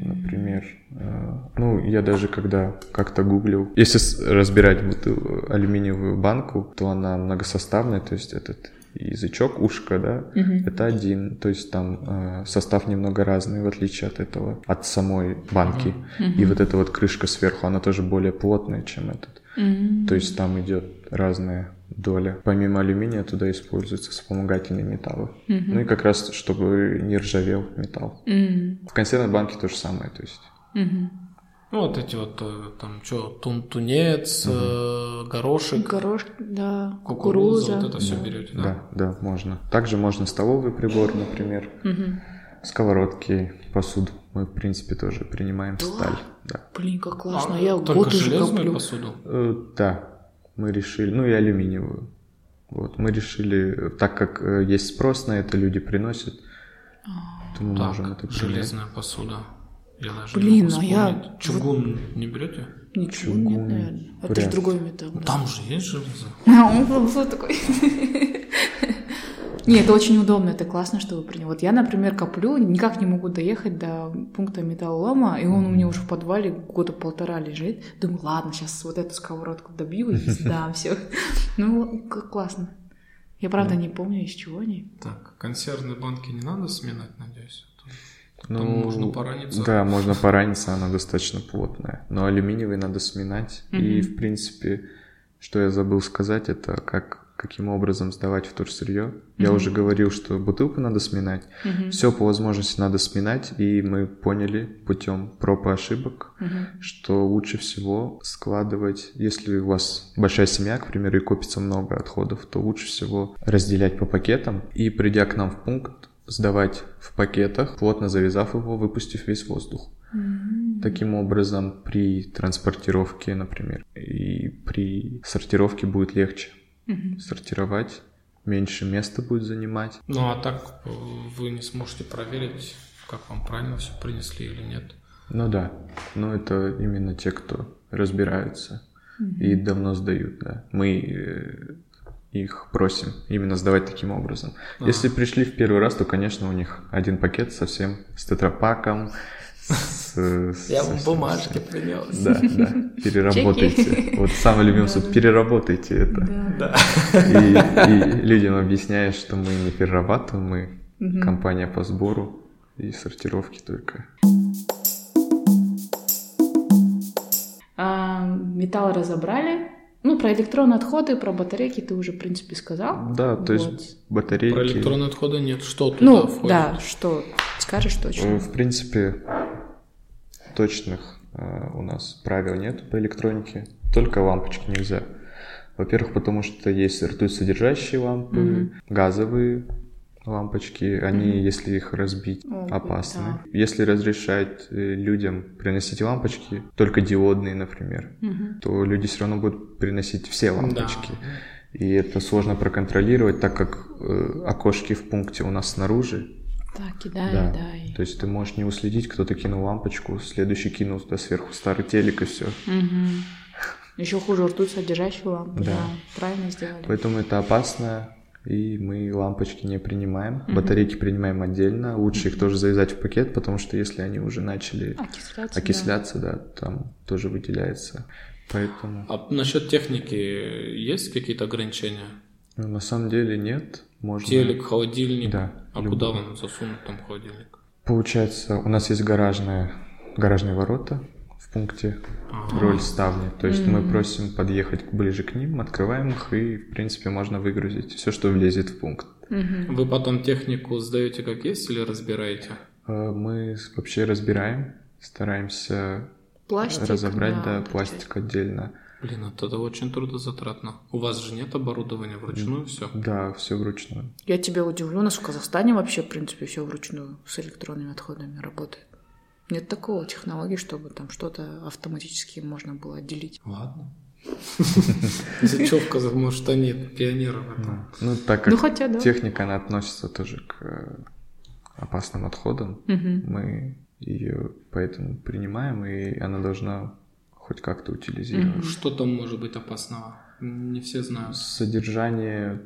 Например, э, ну, я даже когда как-то гуглил, если разбирать бутыл- алюминиевую банку, то она многосоставная, то есть этот язычок, ушко, да, это один, то есть там э, состав немного разный, в отличие от этого, от самой банки. И вот эта вот крышка сверху, она тоже более плотная, чем этот. То есть там идет разная доля. Помимо алюминия туда используются вспомогательные металлы. Ну и как раз, чтобы не ржавел металл. М, В консервной банке то же самое, то есть. мгм. Ну, вот эти вот, э, там, что, тун тунец, э, горошек, Горошек, да, кукуруза, кукуруза. вот это все берете, да? Да, да, можно. Также можно столовый прибор, например, сковородки, посуду. Мы, в принципе, тоже принимаем сталь. Да. Блин, как классно. А, я только год уже железную коплю. посуду? Э, Да, мы решили, ну и алюминиевую. Вот, мы решили, так как э, есть спрос на это, люди приносят, то мы можем это Так, принять. железная посуда. Я даже Блин, не могу а я. Чугун не берете? Ничего Чугун. нет, наверное. Это Вряд же другой металл. да. Там же есть железо. А, он был такой. Не, это очень удобно, это классно, что вы приняли. Вот я, например, коплю, никак не могу доехать до пункта металлолома, и он у меня уже в подвале года полтора лежит. Думаю, ладно, сейчас вот эту сковородку добью и сдам все. Ну, как классно. Я правда не помню, из чего они. Так, консервные банки не надо сминать, надеюсь? Там Ну, можно пораниться. Да, можно пораниться, она достаточно плотная. Но алюминиевый надо сминать. И, в принципе, что я забыл сказать, это как каким образом сдавать вторсырье. Я уже говорил, что бутылку надо сминать. Все по возможности надо сминать, и мы поняли путем проб и ошибок, что лучше всего складывать, если у вас большая семья, к примеру, и копится много отходов, то лучше всего разделять по пакетам и, придя к нам в пункт, сдавать в пакетах, плотно завязав его, выпустив весь воздух. Таким образом, при транспортировке, например, и при сортировке будет легче сортировать, меньше места будет занимать. Ну, а так э, вы не сможете проверить, как вам правильно все принесли или нет. Ну да, но это именно те, кто разбираются и давно сдают, да. Мы э, их просим именно сдавать таким образом. Если пришли в первый раз, то, конечно, у них один пакет совсем с тетрапаком, с... с- Я вам бумажки принес. Да, да, переработайте. Вот самое любимое слово, переработайте это. И, и людям объясняешь, что мы не перерабатываем, мы компания по сбору и сортировке только. А, металл разобрали. Ну, про электронные отходы, про батарейки ты уже, в принципе, сказал. Да, то Вот. есть батарейки. Про электронные отходы нет. Что туда Ну, входит? да, что? Скажешь Э, точно. В принципе, точных э, у нас правил нет по электронике. Только лампочки нельзя. Во-первых, потому что есть ртуть содержащие лампы, газовые лампочки. Они, если их разбить, О, опасны. да. Если разрешать э, людям приносить лампочки, только диодные, например, то люди все равно будут приносить все лампочки. И это сложно проконтролировать, так как э, окошки в пункте у нас снаружи, Так, кидай, да. дай. То есть ты можешь не уследить, кто-то кинул лампочку, следующий кинул туда сверху старый телек и все. Еще хуже ртуть содержащую лампу. Да. Да. правильно сделали. Поэтому это опасно, и мы лампочки не принимаем. Батарейки принимаем отдельно. Лучше их тоже завязать в пакет, потому что если они уже начали Окисляться. окисляться, да, там тоже выделяется. Поэтому А насчет техники есть какие-то ограничения? ну, на самом деле нет. Можно... Телек, холодильник. Да, А любой. куда вам засунуть там холодильник? Получается, у нас есть гаражные, гаражные ворота в пункте Ага. роль ставни. То есть мы просим подъехать ближе к ним, открываем их, и, в принципе, можно выгрузить все, что влезет в пункт. Вы потом технику сдаете как есть или разбираете? Э, Мы вообще разбираем, стараемся Пластик. разобрать, да, это пластик отдельно. Блин, это это очень трудозатратно. У вас же нет оборудования вручную все? Да, все вручную. Я тебя удивлю, у нас в Казахстане вообще, в принципе, все вручную с электронными отходами работает. Нет такого технологии, чтобы там что-то автоматически можно было отделить. Ладно. Зачевка, может, они пионеры в этом. Ну, так как Ну, да. техника, она относится тоже к э, опасным отходам, мы ее поэтому принимаем, и она должна хоть как-то утилизировать. Что там может быть опасного? Не все знают. Содержание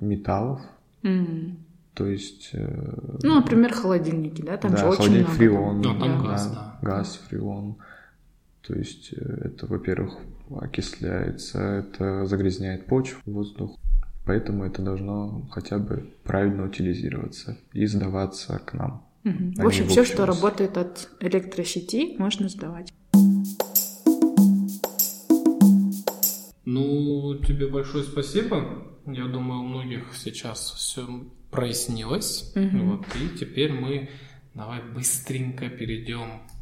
металлов, М. то есть... э, Ну, например, холодильники, да, там да, же очень холодильник, много. фреон. Ну, там да, газ, да. Газ, фреон. То есть э, это, во-первых, окисляется, это загрязняет почву, воздух. Поэтому это должно хотя бы правильно утилизироваться и сдаваться к нам. Мгм. а В общем, все, что работает от электросети, можно сдавать. Ну, тебе большое спасибо. Я думаю, у многих сейчас все прояснилось. Вот, и теперь мы давай быстренько перейдем к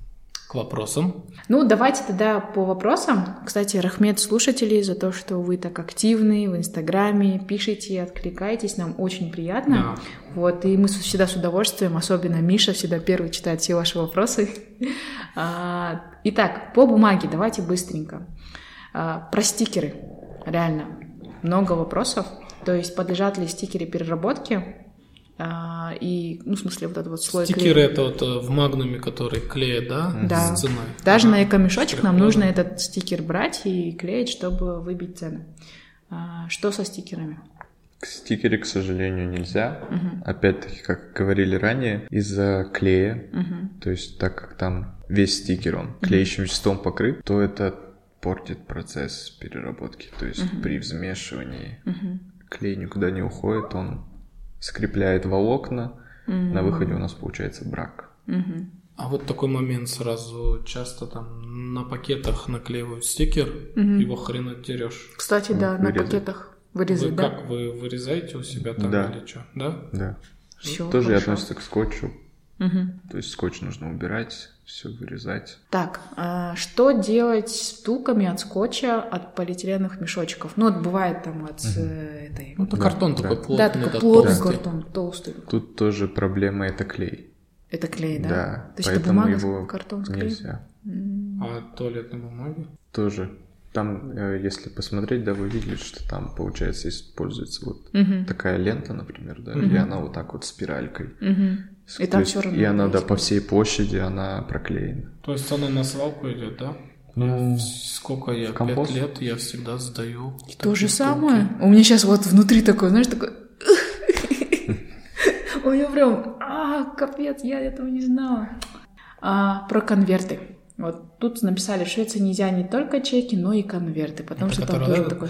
к вопросам. Ну, давайте тогда по вопросам. Кстати, Рахмет слушателей за то, что вы так активны в Инстаграме, пишите, откликаетесь, нам очень приятно. Да. Вот, и мы всегда с удовольствием, особенно Миша, всегда первый читает все ваши вопросы. А, Итак, по бумаге давайте быстренько. А, Про стикеры, реально, много вопросов. То есть подлежат ли стикеры переработке? А, И, ну, в смысле, вот этот вот слой Стикеры клея. это вот э, в магнуме, которые клеят, да? Да. С ценой. Даже Ага. на эко-мешочек Стикеры нам нужно этот стикер брать и клеить, чтобы выбить цены. А, Что со стикерами? К стикере, к сожалению, нельзя. Опять-таки, как говорили ранее, из-за клея, то есть так как там весь стикер, он клеящим веществом покрыт, то это портит процесс переработки. То есть при взмешивании клей никуда не уходит, он скрепляет волокна, на выходе у нас получается брак. А вот такой момент сразу часто там на пакетах наклеивают стикер, его хрен отдерешь. Кстати, да, на вырезать. пакетах Вы вырезать, да? как, вы вырезаете у себя там Да. или что? Да? Да. Всё, Тоже хорошо. относится к скотчу. Мгм. То есть скотч нужно убирать, все вырезать. Так, а что делать с втулками от скотча, от полиэтиленовых мешочков? Ну, вот бывает там от э, этой... Ну, это Да, картон да. такой плотный. да, такой плотный толстый. картон, толстый. Тут тоже проблема это клей. Это клей, да? Да, То есть это поэтому бумага, его картон с клеем? нельзя. А туалетной бумаги? Тоже. Там, э, если посмотреть, да, вы видели, что там, получается, используется вот Мгм. такая лента, например, да, и она вот так вот спиралькой. Мгм. И там есть- всё равно И она, да, по всей площади она проклеена. То есть она на свалку идет, да? Ну, Сколько я? Пять лет я всегда сдаю. То же самое. У меня сейчас вот внутри такое, знаешь, такое... У меня прям, а, капец, я этого не знала. А, про конверты. Вот тут написали, в Швеции нельзя не только чеки, но и конверты, потому Это что там тоже такой...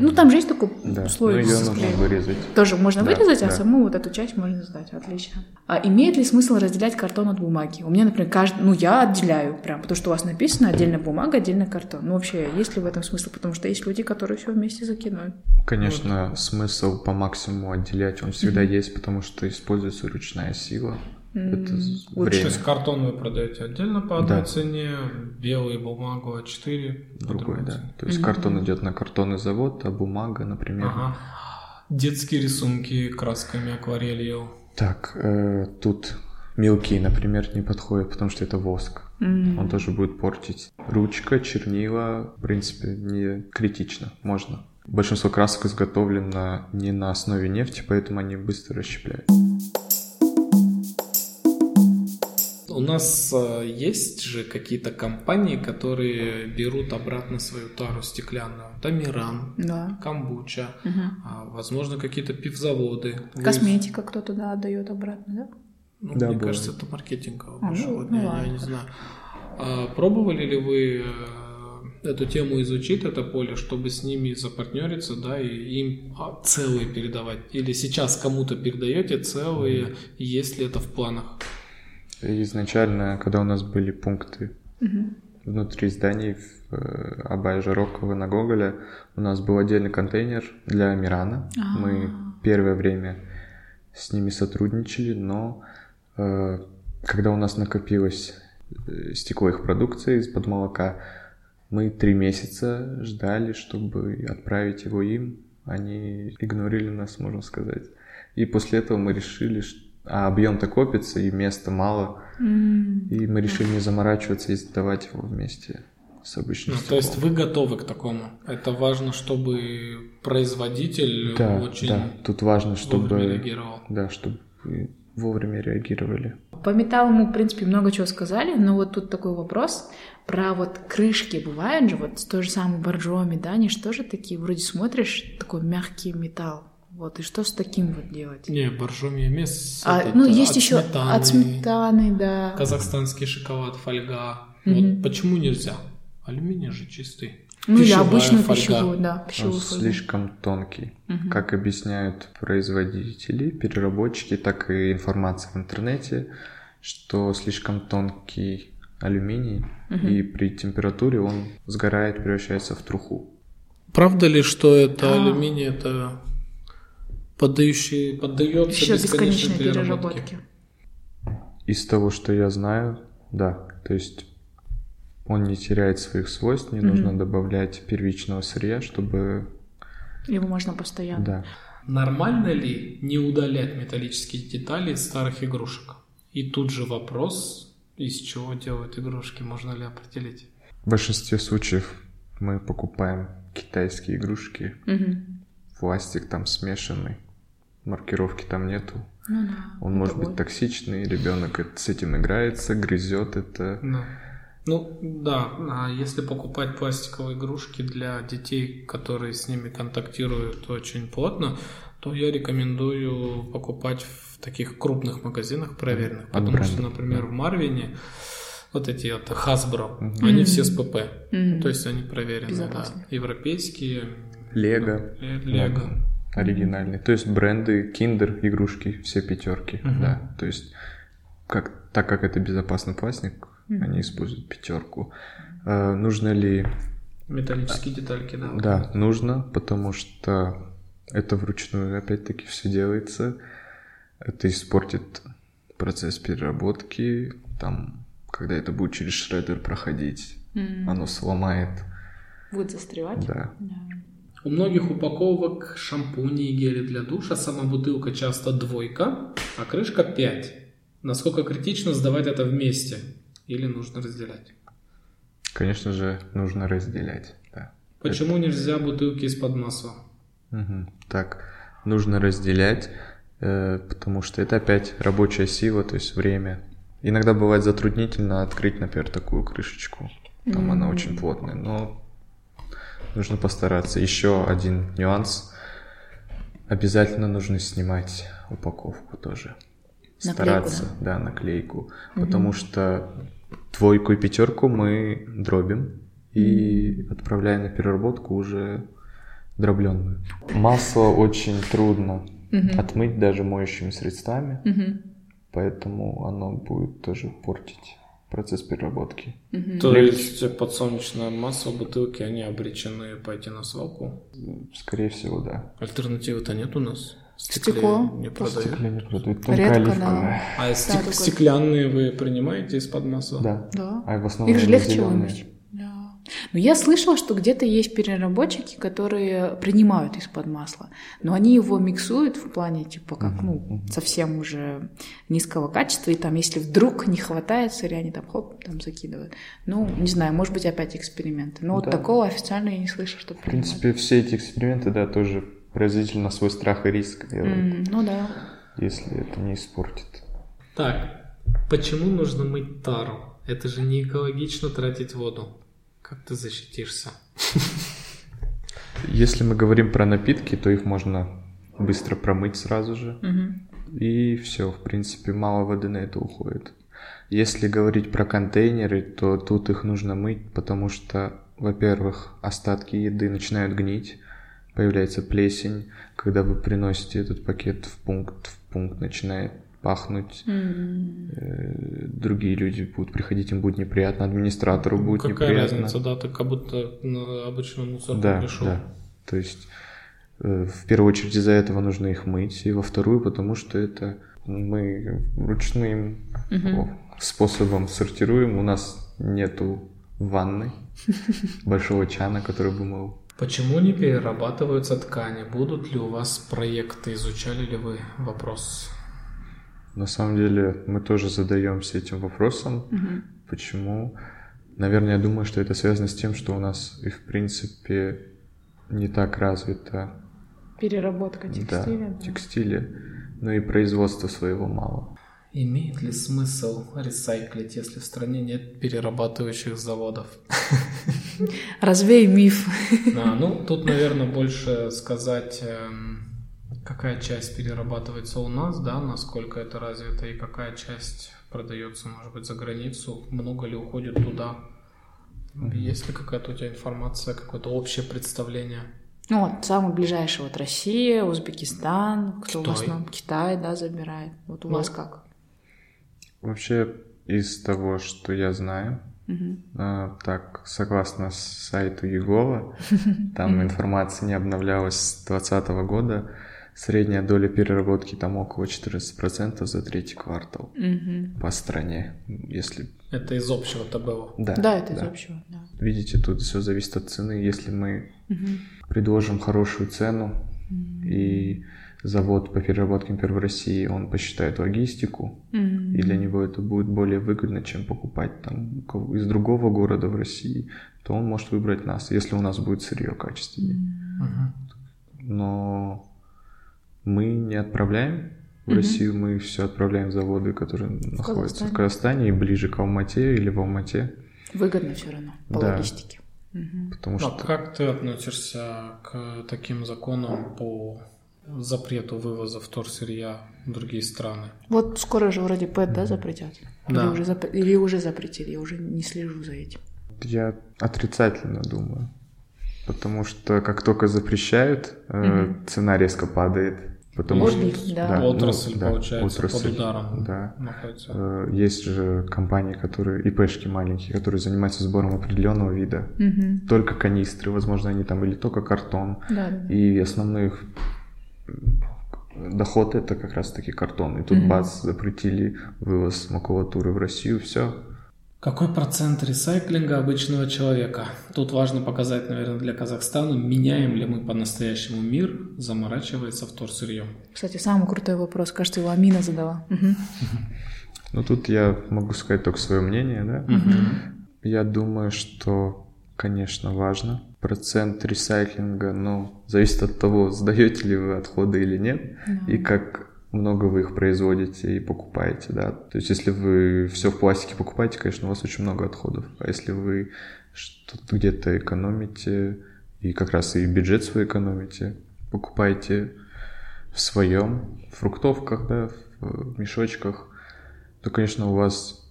Ну, там же есть такой Да, слой ну ее нужно вырезать. Тоже можно Да, вырезать, а да. саму вот эту часть можно сдать. Отлично. А имеет ли смысл разделять картон от бумаги? У меня, например, каждый... Ну, я отделяю прям, потому что у вас написано отдельно бумага, отдельно картон. Ну, вообще, есть ли в этом смысл? Потому что есть люди, которые все вместе закидывают. Конечно, смысл по максимуму отделять, он всегда есть, потому что используется ручная сила. Это. То время. есть картон вы продаете отдельно по одной Да. цене, белую бумагу А4 по Другой, другой да. цене. То есть картон идет на картонный завод, а бумага, например. Ага. Детские рисунки красками, акварелью. Так, э, тут мелкие, например, не подходят, потому что это воск. Он тоже будет портить. Ручка, чернила, в принципе, не критично, можно. Большинство красок изготовлено не на основе нефти, поэтому они быстро расщепляют. У нас э, есть же какие-то компании, которые берут обратно свою тару стеклянную. Тамиран, Да. камбуча, а, возможно, какие-то пивзаводы. Вы- Косметика кто-то, да, отдает обратно, да? Ну, Да, мне бывает. кажется, это маркетингово А, ну, Вот ну я, я ладно, не хорошо. знаю. А пробовали ли вы э, эту тему изучить, это поле, чтобы с ними запартнериться, да, и им а, целые передавать? Или сейчас кому-то передаете целые, и есть ли это в планах? Изначально, когда у нас были пункты внутри зданий в э, Абае Жарокова на Гоголя, у нас был отдельный контейнер для Мирана. Мы первое время с ними сотрудничали, но э, когда у нас накопилось э, стекло их продукции из-под молока, мы три месяца ждали, чтобы отправить его им. Они игнорили нас, можно сказать. И после этого мы решили, что а объем-то копится, и места мало. И мы решили не заморачиваться и сдавать его вместе с обычным Ну, то есть вы готовы к такому? Это важно, чтобы производитель Да, очень да, тут важно, чтобы... реагировал. Да, чтобы вовремя реагировали. По металлу мы, в принципе, много чего сказали, но вот тут такой вопрос про вот крышки. Бывают же вот с той же самой боржоми, да, они же тоже такие, вроде смотришь, такой мягкий металл. Вот, и что с таким вот делать? Не, боржоми мес. А, этот, ну, от есть еще сметаны, от сметаны, да. Казахстанский шоколад, фольга. Мгм. Вот почему нельзя? Алюминий же чистый. Ну, я Пищевая обычную фольга. пищевую, да, Он пищевую фольгу. слишком тонкий. Как объясняют производители, переработчики, так и информация в интернете, что слишком тонкий алюминий, и при температуре он сгорает, превращается в труху. Правда ли, что это А. алюминий, это поддающий, поддается Еще бесконечной бесконечной переработке? Из того, что я знаю, да. То есть он не теряет своих свойств, не Мгм. нужно добавлять первичного сырья, чтобы... Его можно постоянно. Да. Нормально ли не удалять металлические детали из старых игрушек? И тут же вопрос, из чего делают игрушки, можно ли определить? В большинстве случаев мы покупаем китайские игрушки, Мгм. пластик там смешанный, маркировки там нету. Ну да. Он может вот. быть токсичный, ребенок с этим играется, грызет это. Да. Ну, да, а если покупать пластиковые игрушки для детей, которые с ними контактируют очень плотно, то я рекомендую покупать в таких крупных магазинах проверенных. От Потому что, бренда, например, да. в Марвине вот эти вот Hasbro, Мгм. они все с ПП. Мгм. То есть они проверенные, да. Европейские. Лего. Лего. Оригинальный. То есть бренды, киндер, игрушки, все пятерки. Мгм. Да. То есть, как, так как это безопасный пластик, Мгм. они используют пятерку. Э, нужно ли Металлические детальки, да. Да, нужно, потому что это вручную опять-таки все делается. Это испортит процесс переработки. Там, когда это будет через шредер проходить, М. оно сломает. Будет застревать. Да. Да. У многих упаковок шампуни и гели для душа сама бутылка часто двойка, а крышка 5. Насколько критично сдавать это вместе? Или нужно разделять? Конечно же, нужно разделять. Да. Почему нельзя бутылки из-под масла? Мгм. Так, нужно разделять, э, потому что это опять рабочая сила, то есть время. Иногда бывает затруднительно открыть, например, такую крышечку. Там она М. очень плотная, но нужно постараться. Еще один нюанс. Обязательно нужно снимать упаковку тоже. Наклейку, Стараться, да, наклейку. Потому что двойку и пятерку мы дробим и отправляем на переработку уже дробленную. Масло очень трудно отмыть даже моющими средствами, поэтому оно будет тоже портить процесс переработки. Мгм. То есть подсолнечное масло, бутылки, они обречены пойти на свалку? Скорее всего, да. Альтернативы-то нет у нас? В Стекло. не продают. Стекло не продают, только Редко, оливковое. А стек- только- стеклянные вы принимаете из-под масла? Да. Да. А в основном Их же легче вымыть. Но я слышала, что где-то есть переработчики, которые принимают из-под масла, но они его миксуют в плане типа как ну совсем уже низкого качества, и там если вдруг не хватает сырья, они там хоп там закидывают. Ну не знаю, может быть опять эксперименты, но вот Да. такого официально я не слышу, что В принципе, все эти эксперименты, да, тоже производитель на свой страх и риск делает, ну да. если это не испортит. Так, почему нужно мыть тару? Это же не экологично тратить воду. Как ты защитишься? Если мы говорим про напитки, то их можно быстро промыть сразу же. Мгм. И все, в принципе, мало воды на это уходит. Если говорить про контейнеры, то тут их нужно мыть, потому что, во-первых, остатки еды начинают гнить, появляется плесень. Когда вы приносите этот пакет в пункт, в пункт начинает пахнуть. Э, Другие люди будут приходить, им будет неприятно, администратору будет Какая неприятно. разница, да? Ты как будто на обычную мусорку Да, пришел. да. То есть э, в первую очередь из-за этого нужно их мыть, и во вторую, потому что это мы ручным о, способом сортируем. У нас нету ванны, большого чана, который бы мыл. Почему не перерабатываются ткани? Будут ли у вас проекты? Изучали ли вы вопрос? На самом деле мы тоже задаемся этим вопросом. Мгм. Почему? Наверное, я думаю, что это связано с тем, что у нас и в принципе не так развито Переработка текстиля. да, да. текстиля, но и производства своего мало. Имеет ли смысл ресайклить, если в стране нет перерабатывающих заводов? Развей миф. А, ну, тут, наверное, больше сказать, эм, какая часть перерабатывается у нас, да, насколько это развито, и какая часть продается, может быть, за границу, много ли уходит туда. Есть ли какая-то у тебя информация, какое-то общее представление? Ну вот, самый ближайший вот Россия, Узбекистан, кто в Китай. основном Китай, да, забирает. Вот у Ну. вас как? Вообще, из того, что я знаю, Мгм. а, так, согласно сайту Егова, там информация не обновлялась с 2020 года, средняя доля переработки там около 14% за третий квартал Мгм. по стране, если... Это из общего ТБО. Да, Да, это из общего, да. Видите, тут все зависит от цены. Если мы Мгм. предложим хорошую цену, и завод по переработке, например, в России, он посчитает логистику, Мгм. и для него это будет более выгодно, чем покупать там из другого города в России, то он может выбрать нас, если у нас будет сырье качественнее. Мгм. Но мы не отправляем в Мгм. Россию, мы все отправляем в заводы, которые находятся в Казахстане. Казахстане и ближе к Алмате или в Алмате, Выгодно все равно по Да. логистике. Мгм. потому А что... как ты относишься к таким законам по запрету вывоза вторсырья в другие страны? Вот скоро же вроде ПЭТ, да, запретят? Да. Или, уже зап- Или уже запретили, я уже не слежу за этим. Я отрицательно думаю. Потому что как только запрещают, Мгм. цена резко падает. Потому Может что быть, да. Отрасль, ну, да, получается, отрасль, под ударом Да. находится. Э, Есть же компании, которые, ИПшки маленькие, которые занимаются сбором определенного вида. Мгм. Только канистры, возможно, они там, или только картон. Да, да, да. И основной их доход это как раз таки картон. И тут Мгм. бац, запретили вывоз макулатуры в Россию, все. Какой процент ресайклинга обычного человека? Тут важно показать, наверное, для Казахстана, меняем ли мы по-настоящему мир, заморачивается вторсырьем. Кстати, самый крутой вопрос, кажется, его Амина задала. Ну тут я могу сказать только свое мнение, да. Я думаю, что, конечно, важно. Процент ресайклинга, но зависит от того, сдаете ли вы отходы или нет, и как много вы их производите и покупаете, да. То есть, если вы все в пластике покупаете, конечно, у вас очень много отходов. А если вы что-то где-то экономите, и как раз и бюджет свой экономите, покупаете в своем, в фруктовках, да, в мешочках, то, конечно, у вас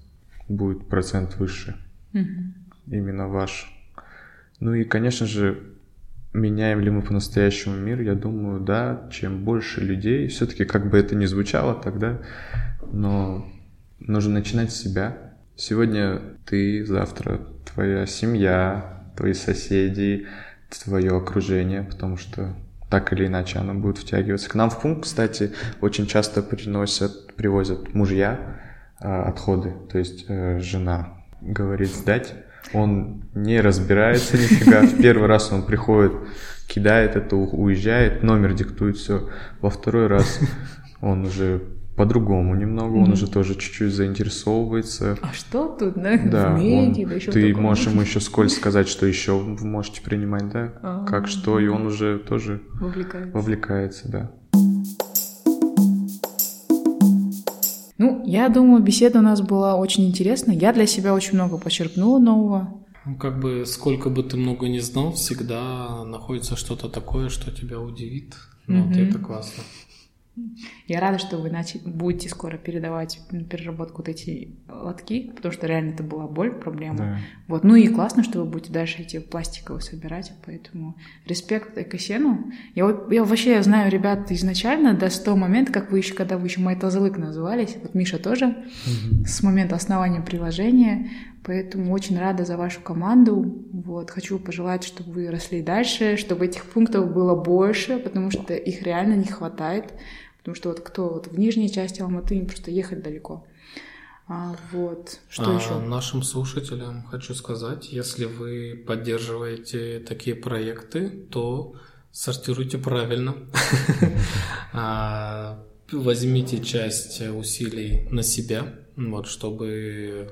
будет процент выше. Мгм. Именно ваш. Ну и, конечно же, меняем ли мы по-настоящему мир? Я думаю, да. Чем больше людей, все-таки, как бы это ни звучало тогда, но нужно начинать с себя. Сегодня ты, завтра твоя семья, твои соседи, твое окружение, потому что так или иначе оно будет втягиваться. К нам в пункт, кстати, очень часто приносят, привозят мужья а, отходы, то есть э, жена говорит сдать, он не разбирается нифига, в первый раз он приходит, кидает это, уезжает, номер диктует все, во второй раз он уже по-другому немного, он Мгм. уже тоже чуть-чуть заинтересовывается, А что тут, да? да, меди, он- да еще ты можешь ему еще скользь сказать, что еще вы можете принимать, да, А. как что, и он уже тоже вовлекается. вовлекается, да. Ну, я думаю, беседа у нас была очень интересная. Я для себя очень много почерпнула нового. Ну, Как бы сколько бы ты много не знал, всегда находится что-то такое, что тебя удивит. Ну, вот Мгм. это классно. Я рада, что вы начи- будете скоро передавать переработку вот эти лотки, потому что реально это была боль, проблема. Да. Вот. Ну и классно, что вы будете дальше эти пластиковые собирать, поэтому респект Экосену. Я, я вообще знаю ребят изначально до с того момента, как вы еще, когда вы еще Майтазлык назывались, вот Миша тоже, с момента основания приложения, поэтому очень рада за вашу команду. Вот. Хочу пожелать, чтобы вы росли дальше, чтобы этих пунктов было больше, потому что их реально не хватает. Потому что вот кто вот в нижней части Алматы, им просто ехать далеко. А, вот. Что А еще? Нашим слушателям хочу сказать, если вы поддерживаете такие проекты, то сортируйте правильно. А, Возьмите часть усилий на себя, вот, чтобы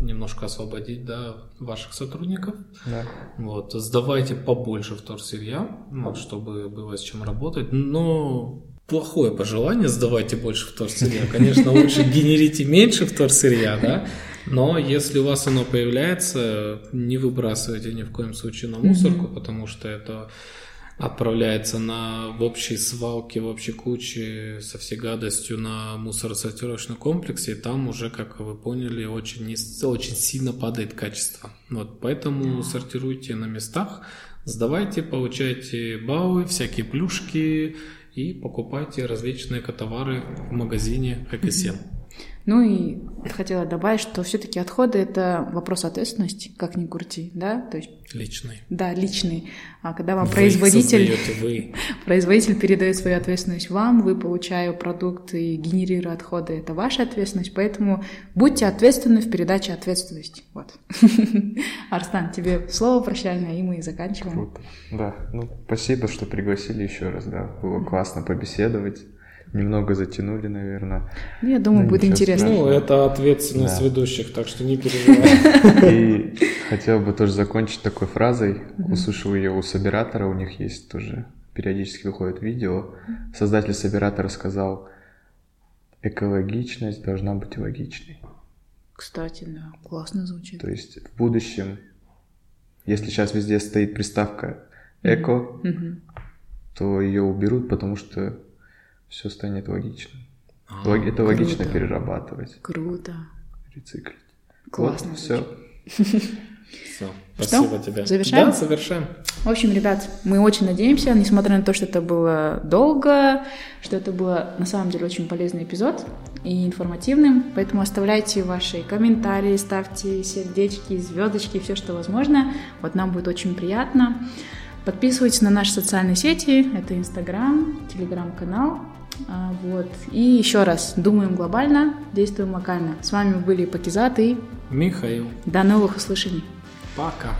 немножко освободить да, ваших сотрудников. Да. Вот, сдавайте побольше вторсырья, вот, чтобы было с чем работать. Но плохое пожелание, сдавайте больше вторсырья. Конечно, лучше генерите меньше вторсырья, да, но если у вас оно появляется, не выбрасывайте ни в коем случае на мусорку, потому что это отправляется на в общей свалке, в общей куче со всей гадостью на мусоросортировочный комплекс, и там уже, как вы поняли, очень, низ- очень сильно падает качество. Вот, поэтому сортируйте на местах, сдавайте, получайте баллы, всякие плюшки и покупайте различные экотовары в магазине Экосем. Ну и хотела добавить, что все-таки отходы это вопрос ответственности, как ни крути, да, то есть личный. Да, личный. А когда вам вы производитель, вы. производитель передает свою ответственность вам, вы получая продукт и генерируя отходы, это ваша ответственность, поэтому будьте ответственны в передаче ответственности. Вот. Арстан, тебе слово прощальное, и мы заканчиваем. Круто. Да, ну спасибо, что пригласили еще раз, да, было классно побеседовать. Немного затянули, наверное. Ну, я думаю, Ну, будет интересно. Ну, страшного. это ответственность Да. ведущих, так что не переживай. И хотел бы тоже закончить такой фразой. Услышал ее у Собиратора, у них есть тоже периодически выходит видео. Создатель Собиратора сказал, экологичность должна быть логичной. Кстати, да, классно звучит. То есть в будущем, если сейчас везде стоит приставка эко, то ее уберут, потому что все станет логичным. Лог- Это логично круто. перерабатывать, Круто. рециклить. Классно Вот, все. Все, спасибо тебе. завершаем? Да, завершаем. В общем, ребят, мы очень надеемся, несмотря на то, что это было долго, что это было на самом деле очень полезный эпизод и информативным, поэтому оставляйте ваши комментарии, ставьте сердечки, звездочки, все, что возможно. Вот нам будет очень приятно. Подписывайтесь на наши социальные сети, это Инстаграм, Телеграм-канал. А, Вот. И еще раз, думаем глобально, действуем локально. С вами были Пакизат и Михаил, до новых услышаний. пока.